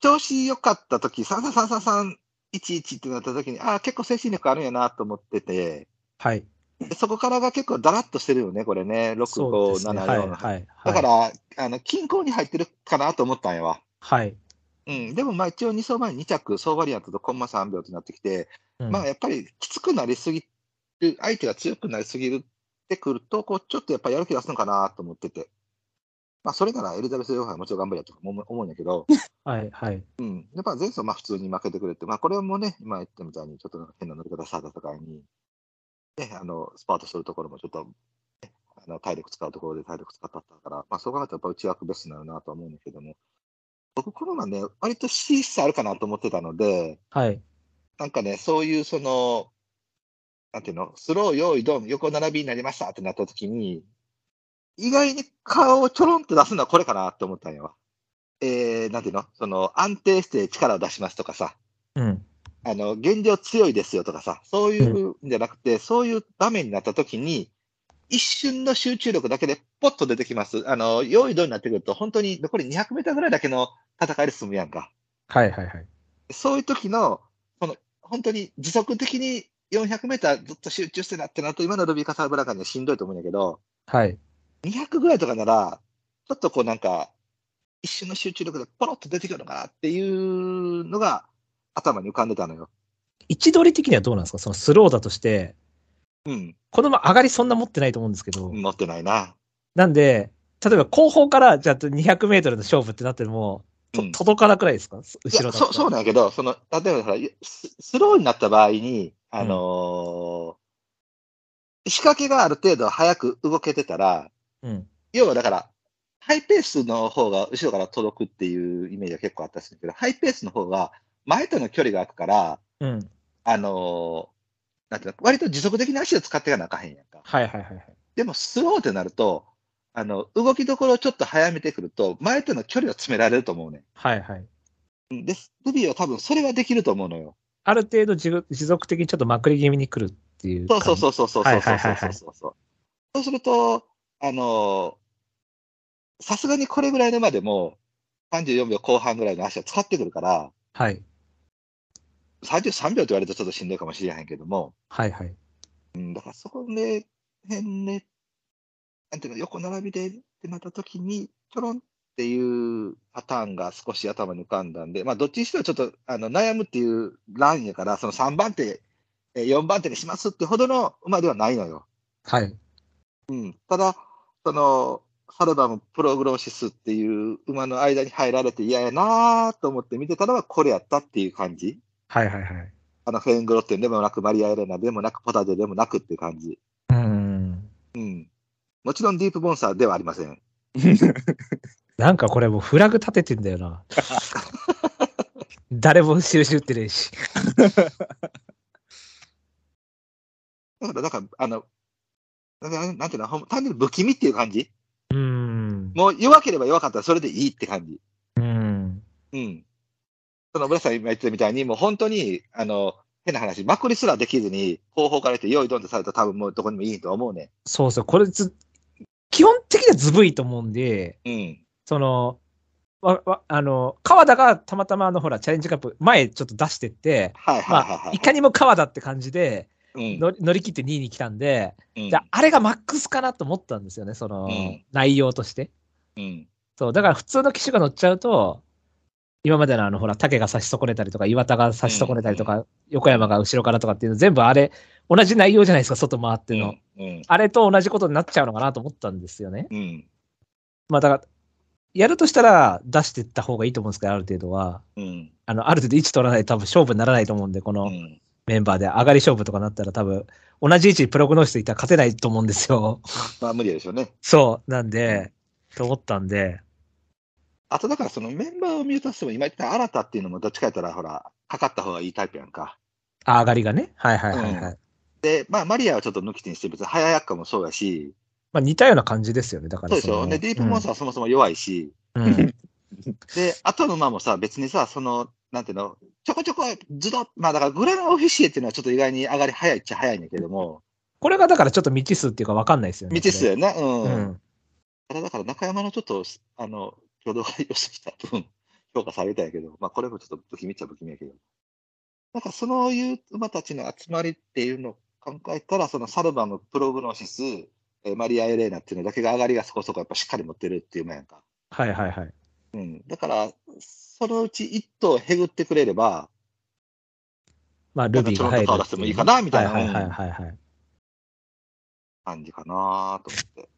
調子良かった時、333311ってなった時に、ああ、結構精神力あるんやなと思ってて、はい。でそこからが結構だらっとしてるよね、これね。6、5、そうですね。7、はい。4。はい。だから、あの、均衡に入ってるかなと思ったんやわ。はい。うん。でもまあ一応2走前2着、総バリアントとコンマ3秒となってきて、うんまあやっぱりきつくなりすぎる、相手が強くなりすぎるってくると、こうちょっとやっぱりやる気出すのかなと思ってて。まあそれならエリザベス・ヨハンはもちろん頑張りやとか思う思うんやけど、はい。はい。うん。やっぱ前走まあ普通に負けてくれて、まあこれもね、今言ったみたいにちょっと変な乗り方した戦いに、ね、あの、スパートするところもちょっと、ね、あの体力使うところで体力使ったから、まあそう考えたらやっぱ内枠ベストになるなとは思うんだけども、僕この馬ね、割と C 質あるかなと思ってたので、はい。なんかね、そういうその、なんていうの、スロー、用意、ドン、横並びになりましたってなった時に、意外に顔をちょろんと出すのはこれかなって思ったんよ。えー、なんていうのその、安定して力を出しますとかさ、うん。あの、現状強いですよとかさ、そういうんじゃなくて、そういう場面になった時に、一瞬の集中力だけでポッと出てきます。あの、用意ドンになってくると、本当に残り200メーターぐらいだけの戦いで済むやんか。はい。はい。はい。そういう時の、この、本当に持続的に400メーターずっと集中してなってなると、今のルビーカサーブラカにはしんどいと思うんだけど、はい。200ぐらいとかなら、ちょっとこうなんか、一瞬の集中力でポロッと出てくるのかなっていうのが頭に浮かんでたのよ。位置取り的にはどうなんですか？そのスローだとして、うん。このまま上がりそんな持ってないと思うんですけど、持ってないな。なんで、例えば後方からじゃあ200メートルの勝負ってなっても、とうん届かなくないですか？い後ろそうそうなんやけど、その、例えばススローになった場合に、あのー仕掛けがある程度早く動けてたら、うん。要はだから、ハイペースの方が後ろから届くっていうイメージが結構あったんですけど、ハイペースの方が前との距離が空くから、うん。あのーなんていうの、割と持続的な足を使っていかなあかへんやんか。はいはいはいはい。でもスローってなると、あの、動きどころをちょっと早めてくると、前との距離を詰められると思うねはいはい。ん。で、ルビーは多分それができると思うのよ。ある程度持続持続的にちょっとまくり気味に来るっていうそう。そうそうそうそうはいそうはいはいはいそうそうそう。そうすると、あのーさすがにこれぐらいのまでも、34秒後半ぐらいの足を使ってくるから、はい。33秒って言われるとちょっとしんどいかもしれへんけども、はいはい。うん、だからそこで、変ね、なんていうの、横並びでってなった時に、ちょろんっていうパターンが少し頭に浮かんだんで、まあ、どっちにしてもちょっとあの悩むっていうラインやから、その3番手、えー4番手にしますってほどの馬ではないのよ。はい。うん、ただ、その、サルバムプログローシスっていう馬の間に入られて嫌やなと思って見てたのはこれやったっていう感じ。はいはいはい。あの、フェングロッテンでもなく、マリア・エレナでもなく、ポタジェでもなくっていう感じ。うーん。うん。もちろんディープボンサーではありません。なんかこれもうフラグ立ててんだよな。誰も収集ってねえし。だから、だから、あの、なななんていうの、ほん単純に不気味っていう感じ？うーん。もう弱ければ弱かったらそれでいいって感じ。うーん。うん。その、村さん今言ってたみたいに、もう本当に、あの、変な話、まくりすらできずに、後方から言って、用意ドンとされたら多分もうどこにもいいと思うね。そうそう。これず、基本的にはずぶいと思うんで、うん。その、わ、わ、あの、川田がたまたまあの、ほら、チャレンジカップ前ちょっと出してって、はいはいはいはい。いかにも川田って感じでうん。乗り切って2位に来たんで、うんじゃあ、あれがマックスかなと思ったんですよね、その、うん内容として。うん。そう、だから普通の機種が乗っちゃうと、今までのあの、ほら、竹が差し損ねたりとか、岩田が差し損ねたりとか、横山が後ろからとかっていうの全部あれ、同じ内容じゃないですか、外回っての。うん。あれと同じことになっちゃうのかなと思ったんですよね。うん。まあだから、やるとしたら出していった方がいいと思うんですけど、ある程度は。うん。あの、ある程度位置取らないと多分勝負にならないと思うんで、このうん。メンバーで上がり勝負とかなったら多分、同じ位置にプログノーシスいたら勝てないと思うんですよ。まあ無理でしょうね。そう。なんで、と思ったんで、あとだからそのメンバーを見渡しても、今言った新たっていうのもどっちかやったら、ほら、かかった方がいいタイプやんか。あ上がりがね。はいはいはいはい。で、まあ、マリアはちょっと抜き手にして、別に早やっかもそうやし、まあ似たような感じですよね。だからそうでしょ？ので、ディープモンスターはそもそも弱いし、うんうん で、後の馬もさ、別にさ、その、なんていうの、ちょこちょこ、ずどっ、まあだからグランオフィシエっていうのはちょっと意外に上がり早いっちゃ早いんだけども、これがだからちょっと未知数っていうか分かんないですよね。未知数やね。う。これうんん。ただだから中山のちょっと、あの、挙動が良すぎた分、評価されたんやけど、まあこれもちょっと不気味っちゃ不気味やけど。なんかそういう馬たちの集まりっていうのを考えたら、そのサルバム、プログノシス、えーマリア・エレーナっていうのだけが上がりがそこそこやっぱしっかり持ってるっていう馬やんか。はいはいはい。うん。だから、そのうち一頭へぐってくれれば、まあルビーが入るっと顔出してもいいかなみたいなはいはいはいはいはい。感じかなと思って。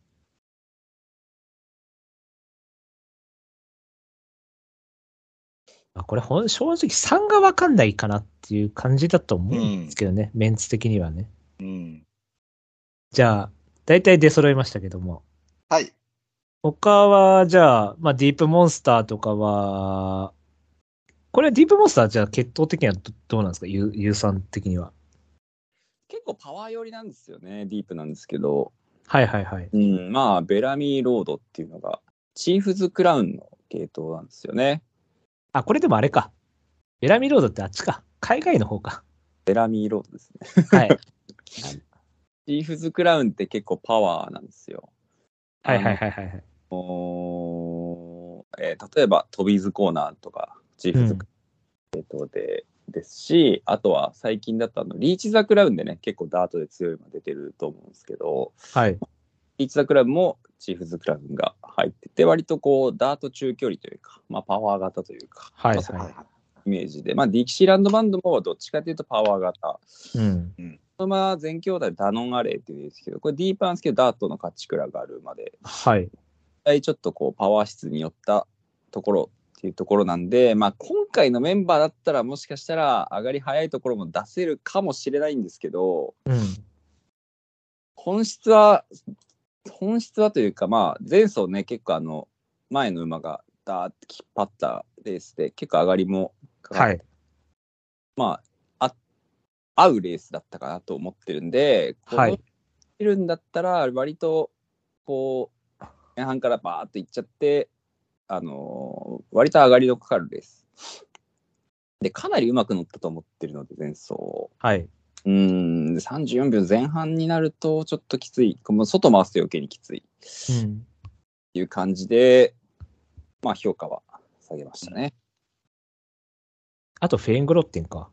まあ、これほん、正直3が分かんないかなっていう感じだと思うんですけどね。メンツ的にはね。うん。じゃあ、大体出揃いましたけども。はい。他は、じゃあ、まあ、ディープモンスターとかは、これディープモンスターじゃあ血統的にはどどうなんですか？ユユーさん的には。結構パワー寄りなんですよね、ディープなんですけど。はいはいはい。うん、まあ、ベラミーロードっていうのが、チーフズクラウンの系統なんですよね。あ、これでもあれか。ベラミーロードってあっちか。海外の方か。ベラミーロードですね。はい。チーフズクラウンって結構パワーなんですよ。はいはいはいはいはい。おーえー例えば、トビーズコーナーとか、チーフズクラウン系統で、ですし、あとは最近だとあの、リーチザクラウンでね、結構ダートで強い馬出てると思うんですけど、はい。リーチザクラウンもチーフズクラウンが入ってて、割とこう、ダート中距離というか、まあ、パワー型というか、はいはい。イメージで、まあ、ディキシーランドバンドもどっちかというとパワー型。うん。この馬全兄弟ダノンアレイっていうんですけど、これディープなんですけど、ダートの勝ち倉がある馬で、はい。ちょっとこう、パワー質によったところっていうところなんで、まあ、今回のメンバーだったら、もしかしたら上がり早いところも出せるかもしれないんですけど、うん。本質は、本質はというか、まあ、前走ね、結構あの、前の馬がダーって引っ張ったレースで、結構上がりもかかっはい。まあ、あ合うレースだったかなと思ってるんで、はいいるんだったら、割と、こう、前半からバーっといっちゃって、あのー割と上がりのかかるレース。で、かなりうまく乗ったと思ってるので、前走。はい。うーん、で34秒前半になると、ちょっときつい。もう外回すと余計にきつい。うん。っていう感じで、まあ、評価は下げましたね。あと、フェーングロッテンか。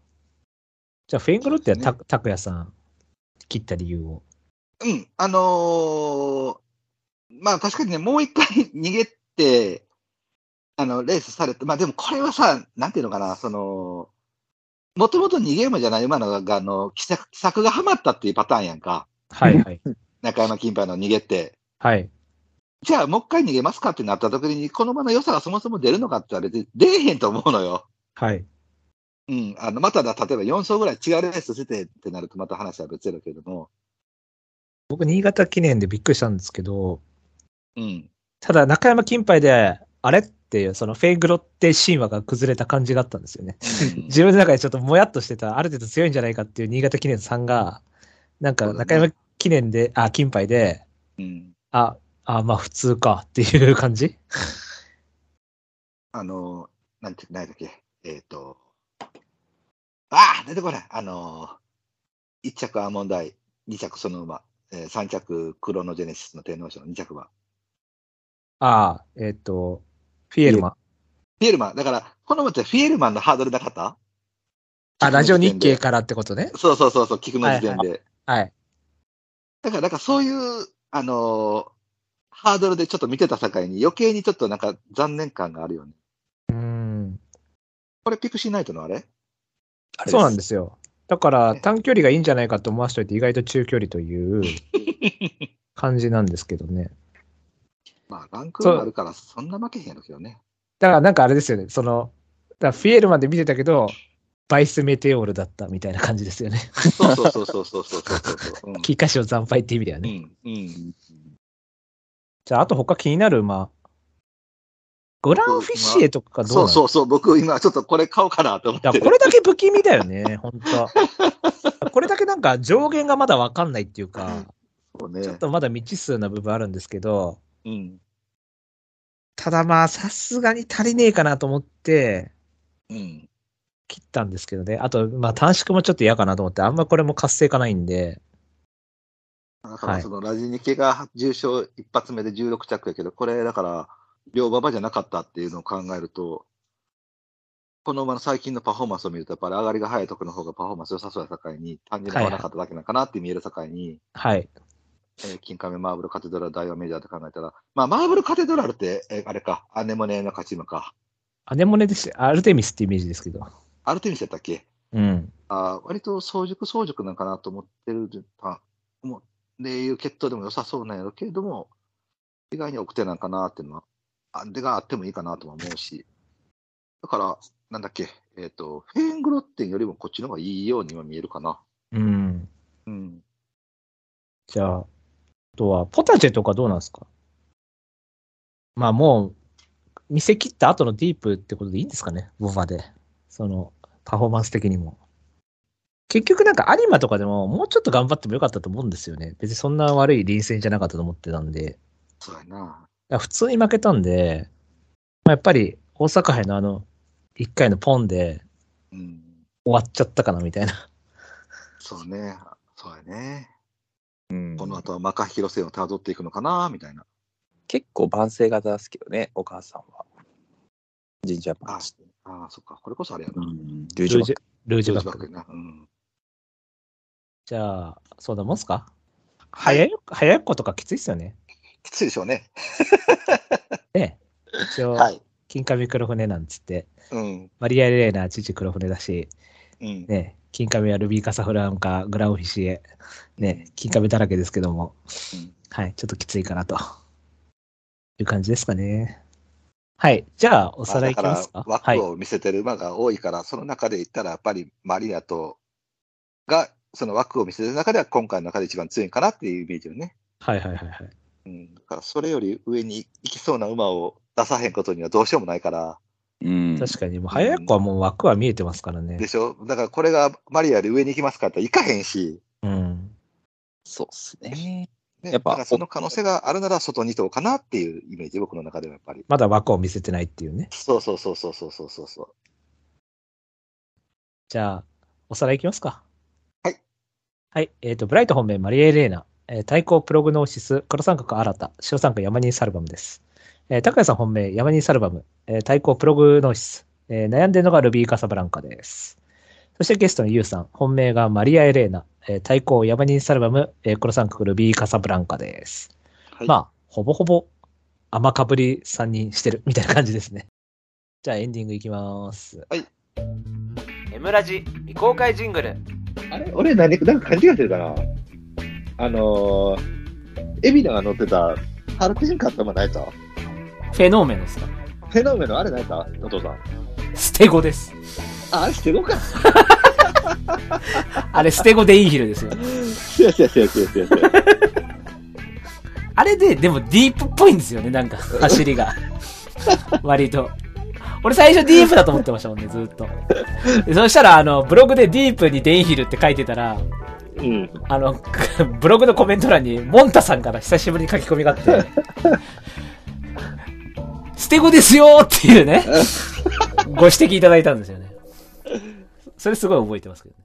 じゃあ、フェーングロッテンは拓也さん、切った理由を。うん、あのーまあ確かにね、もう一回 逃げて、あの、レースされて、まあでもこれはさ、なんていうのかな、その、もともと逃げ馬じゃない馬のが、あの、奇策奇策がはまったっていうパターンやんか。はいはい。中山金杯の逃げって。はい。じゃあもう一回逃げますかってなった時に、この馬の良さがそもそも出るのかって言われて、出えへんと思うのよ。はい。うん。あの、まただ、例えば4走ぐらい違うレースしてってなるとまた話は別だけども。僕、新潟記念でびっくりしたんですけど、うん。ただ、中山金杯で、あれっていう、そのフェイングロッテ神話が崩れた感じがあったんですよね。自分の中でちょっともやっとしてた、ある程度強いんじゃないかっていう新潟記念さんが、なんか中山記念で、あ、金杯で、うん。あ、あ、まあ普通かっていう感じ？あの、なんて、なんだっけ、えっ、と、ああ出てこない。あの、1着アーモンドアイ、2着その馬、えー、3着クロノジェネシスの天皇賞の2着馬。ああ、えっ、と、フィエルマン。フィエルマン、だから、この馬ってフィエルマンのハードルなかった？あ、ラジオ日経からってことね。そうそうそうそう、菊の時点で。はい。だから、なんかそういう、あのーハードルでちょっと見てた境に余計にちょっとなんか残念感があるよね。うーん。これピクシーナイトのあれ？そうなんですよ。だからね短距離がいいんじゃないかと思わせといて意外と中距離という 感じなんですけどね。まあ、ランクがあるから、そんな負けへんやろけどね。だからなんかあれですよね、その、だフィエルまで見てたけど、バイスメテオールだったみたいな感じですよね。そうそうそうそうそうそうそう、うん、菊花賞惨敗って意味だよね。うん。うん、じゃあ、あと他気になる馬、グランフィッシエとかどうそうそうそう、僕今ちょっとこれ買おうかなと思って。これだけ不気味だよね、本当 これだけなんか上限がまだわかんないっていうか、うんうね、ちょっとまだ未知数な部分あるんですけど、うん。ただまあ、さすがに足りねえかなと思って、うん。切ったんですけどね。あと、まあ短縮もちょっと嫌かなと思って、あんまこれも活性化ないんで、だからそのラジニケが重賞一発目で16着やけど、これだから、両馬場じゃなかったっていうのを考えると、この馬の最近のパフォーマンスを見ると、やっぱり上がりが早いとこの方がパフォーマンス良さそうや境に、単純に合わなかっただけなのかなって見える境に、はい。えー金亀マーブルカテドラル大和メジャーって考えたら、まあ、マーブルカテドラルって、えーあれか、アネモネの勝ち馬か。アネモネです。アルテミスってイメージですけど。アルテミスやったっけ？うん。あー割と早熟早熟なんかなと思ってるた、もう、でいう血統でも良さそうなんやろけれども、意外に奥手なんかなっていうのは、あ出があってもいいかなとは思うし、だから、なんだっけ、えっ、と、フェーングロッテンよりもこっちの方がいいようには見えるかな。うん。うん。じゃあ、あとは、ポタジェとかどうなんですか？まあもう、見せ切った後のディープってことでいいんですかね？ボバで。その、パフォーマンス的にも。結局なんか有馬とかでももうちょっと頑張ってもよかったと思うんですよね。別にそんな悪い臨戦じゃなかったと思ってたんで。そうやな。普通に負けたんで、まあ、やっぱり大阪杯のあの、一回のポンでうん。終わっちゃったかなみたいな。そうね。そうやね。うんこの後はマカヒロ線を辿っていくのかな、みたいな。結構万世型ですけどね、お母さんは。ジンジャーパあンチ。あー、そっか。これこそあれやな。うん。ルージュルージュバック。、な。うん。じゃあ、そうだもんっすか？早い、早い子とかきついっすよね。きついでしょうね。ね一応、はい。金上黒船なんつって、うん。マリア・レーナー、父黒船だし、うん。ね、金上はルビー・カサフランカ、グランフィシエ、ね、金上だらけですけども、うんはい、ちょっときついかなという感じですかね。はい、じゃあ、おさらいいきますか。まあ枠。を見せてる馬が多いから、その中で言ったら、やっぱりマリアと、が、その枠を見せてる中では、今回の中で一番強いんかなっていうイメージよね。はいはいはいはい。うん。だから、それより上に行きそうな馬を出さへんことにはどうしようもないから、うん、確かに、もう早い子はもう枠は見えてますからね。うん、でしょ？だからこれがマリアで上に行きますかって行かへんし。うん。そうっすね。ねやっぱ。その可能性があるなら外2頭かなっていうイメージ、僕の中ではやっぱり。まだ枠を見せてないっていうね。そうそうそうそうそうそうそう。じゃあ、おさらいいきますか。はい。はい。えっ、ー、と、ブライト本命、マリエレーナ、えー、対抗プログノーシス、黒三角新た、白三角ヤマニーサルバムです。えー、高谷さん本命、ヤマニーサルバム、えー対抗プログノーシス、えー悩んでるのがルビー・カサブランカです。そしてゲストのユウさん、本命がマリア・エレーナ、えー対抗ヤマニーサルバム、えー黒三角ルビー・カサブランカです。はい、まあ、ほぼほぼ甘かぶり3人してる。みたいな感じですね。じゃあエンディングいきます。エムラジ未公開ジングル。あれ？俺何、なんか勘違いしてるかな？あのー、エビナが乗ってた、ハルテンカットもないと。フェノーメノですか？フェノーメのあれないかお父さん。ステゴです。あ、あれしてごか。あれ、ステゴデインヒルですよ。せやせやせやせやせや。あれで、でもディープっぽいんですよね、なんか、走りが。割と。俺最初ディープだと思ってましたもんね、ずっと。でそしたら、あの、ブログでディープにデインヒルって書いてたら、うん。あの、ブログのコメント欄に、モンタさんから久しぶりに書き込みがあって、捨て子ですよっていうね、ご指摘いただいたんですよね。それすごい覚えてますけどね。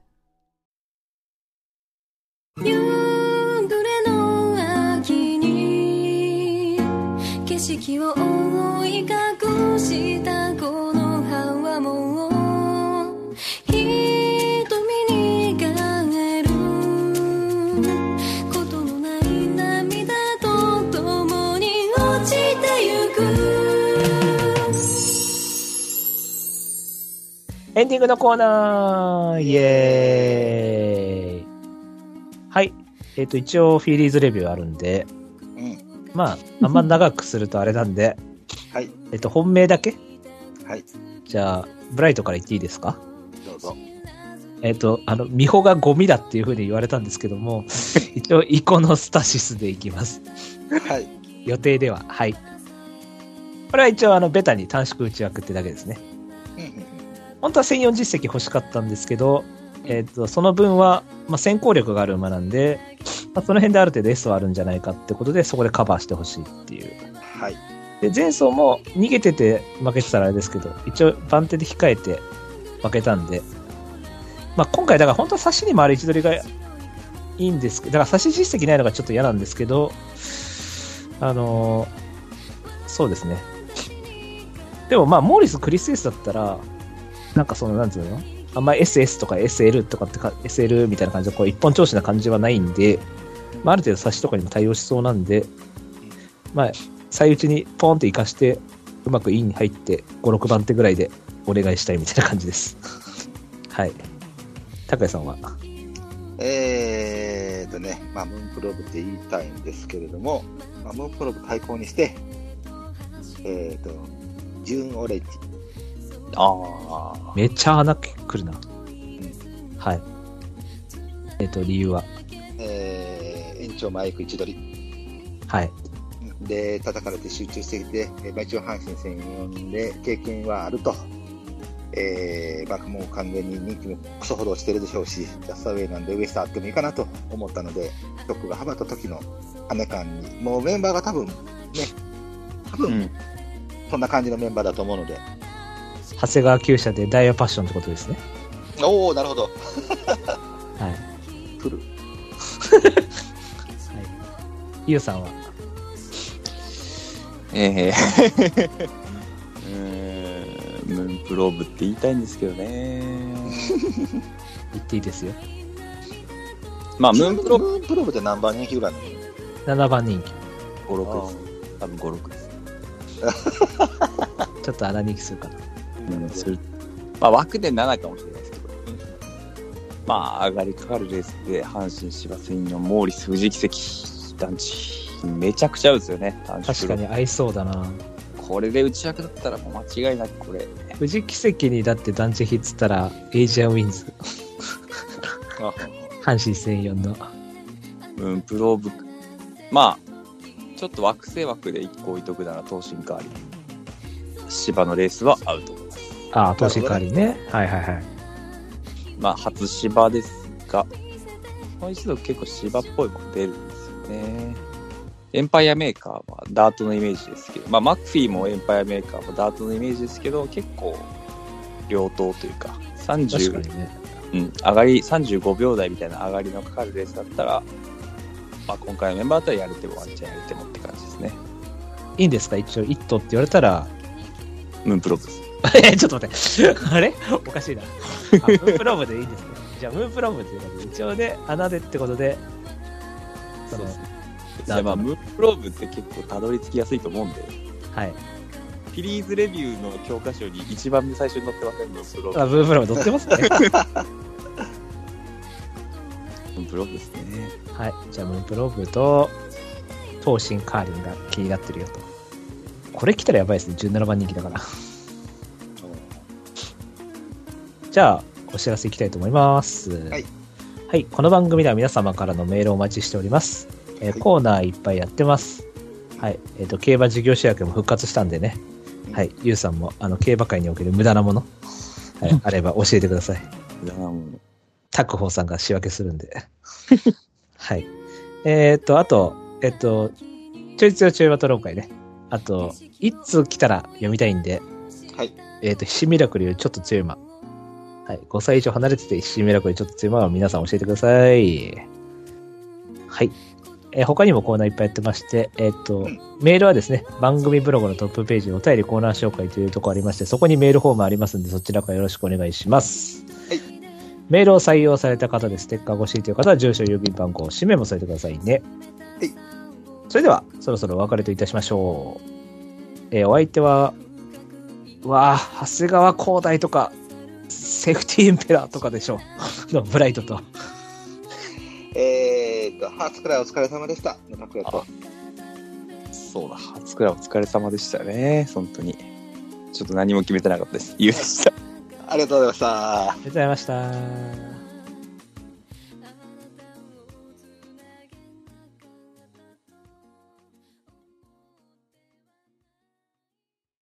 夕暮れの秋に景色を覆い隠したエンディングのコーナーイエーイはい。えっ、と、一応、フィーリーズレビューあるんで、うん。まあ、あんま長くするとあれなんで、はい。えっと、本命だけ？はい。じゃあ、ブライトから言っていいですか？どうぞ。えっと、あの、美穂がゴミだっていう風に言われたんですけども、一応、イコノスタシスでいきます。はい。予定では、はい。これは一応あのベタに短縮内枠ってだけですね。本当は1004実績欲しかったんですけど、えっ、と、その分は、まあ、先行力がある馬なんで、まあ、その辺である程度 S はあるんじゃないかってことで、そこでカバーしてほしいっていう。はい。で、前走も逃げてて負けてたらあれですけど、一応番手で控えて負けたんで、まあ今回だから本当は差しに回る位置取りがいいんですけど、だから差し実績ないのがちょっと嫌なんですけど、あのーそうですね。でもまあモーリス・クリス・エースだったら、なんかその、なんていうの？あんまり SS とか SL とかってか、SL みたいな感じで、こう一本調子な感じはないんで、まあある程度差しとかにも対応しそうなんで、まあ最打ちにポーンって生かして、うまくインに入って、5、6番手ぐらいでお願いしたいみたいな感じです。はい。高谷さんは？えーとね、まあ、ムーンプローブって言いたいんですけれども、まあ、ムーンプローブ対抗にして、えーと、ジューンオレンジ。ああ。めっちゃ穴来るな。はい。えっ、と、理由はえー延長マイク位置取り。はい。で、叩かれて集中してきて、えーまあ、一応阪神戦4で経験はあると。えー、まあ、もう完全に人気もクソほどしてるでしょうし、ジャスターウェイなんでウエスターあってもいいかなと思ったので、ショックが羽ばた時の羽感に、もうメンバーが多分ね、多分うん。そんな感じのメンバーだと思うので、長谷川厩舎でダイヤパッションってことですね。おおなるほど。はい。来る。はい。ゆうさんは？えー、うーん、ムーンプローブって言いたいんですけどね。言っていいですよ。まあ、ムーンプローブムーンプローブって何番人気ぐらいなの7番人気。5、6です。多分5、6です。ちょっと穴人気するかな。うん、する。まあ、枠で7かもしれないですけど。まあ、上がりかかるレースで、阪神芝専用、モーリス、藤木関、団地、めちゃくちゃ合うんですよね。確かに合いそうだな。これで内役だったらもう間違いなくこれ。富士奇跡にだって団地ヒッつったら、エイジアンウィンズ。阪神専用の。うん、プローブ。まあ、ちょっと惑星枠で1個置いとくなら、東進代わり。芝のレースは合うと思います。ああ、投資代わりね。はいはいはい。まあ、初芝ですが、もう一度結構芝っぽいもの出るんですよね。エンパイアメーカーはダートのイメージですけど、まあ、マッフィーもエンパイアメーカーもダートのイメージですけど、結構、両党というか、確か30、にね。うん、上がり、35秒台みたいな上がりのかかるレースだったら、まあ、今回のメンバーだったらやれてもワンチャンやれてもって感じですね。いいんですか？一応、一頭って言われたら、ムーンプロブです。え、ちょっと待って。あれ？おかしいな。あムーンプローブでいいですね。じゃあ、ムーンプローブっていうことで、一応ね、穴でってことで、その、でまあ、ムーンプローブって結構たどり着きやすいと思うんで、はい。フィリーズレビューの教科書に一番最初に載ってません、ムーンプローブあ、ムーンプローブ乗ってますね。ムーンプローブですね。はい。じゃあ、ムーンプローブと、東進カーリンが気になってるよと。これ来たらやばいですね。17番人気だから。じゃあ、お知らせいきたいと思います。はい。はい。この番組では皆様からのメールをお待ちしております。えーはいコーナーいっぱいやってます。はい。えっ、と、競馬事業主役も復活したんでね。はい。ゆうさんも、あの、競馬界における無駄なもの、はい、あれば教えてください。無駄なものタクホーさんが仕分けするんで。はい。えーっと、あと、えっと、ちょい強ちょいバトロー会ね。あと、一通来たら読みたいんで、はい。えーっと、ヒシミラクルよりちょっと強い馬。はい。5歳以上離れてて、ヒシミラクルよりちょっと強い馬は皆さん教えてください。はい。えー他にもコーナーいっぱいやってまして、えーっと、メールはですね、番組ブログのトップページにお便りコーナー紹介というところありまして、そこにメールフォームありますんで、そちらからよろしくお願いします。はいメールを採用された方でステッカー欲しいという方は、住所、郵便番号、氏名も添えてくださいね。はい。それでは、そろそろお別れといたしましょう。えーお相手は、うわあ長谷川光大とか、セーフティーエンペラーとかでしょう。のブライトと。えーっと、ハーツクライお疲れ様でした。の拓也と。そうだ、初クラお疲れ様でしたね、本当に。ちょっと何も決めてなかったです。ゆうでした。ありがとうございました。ありがとうございました。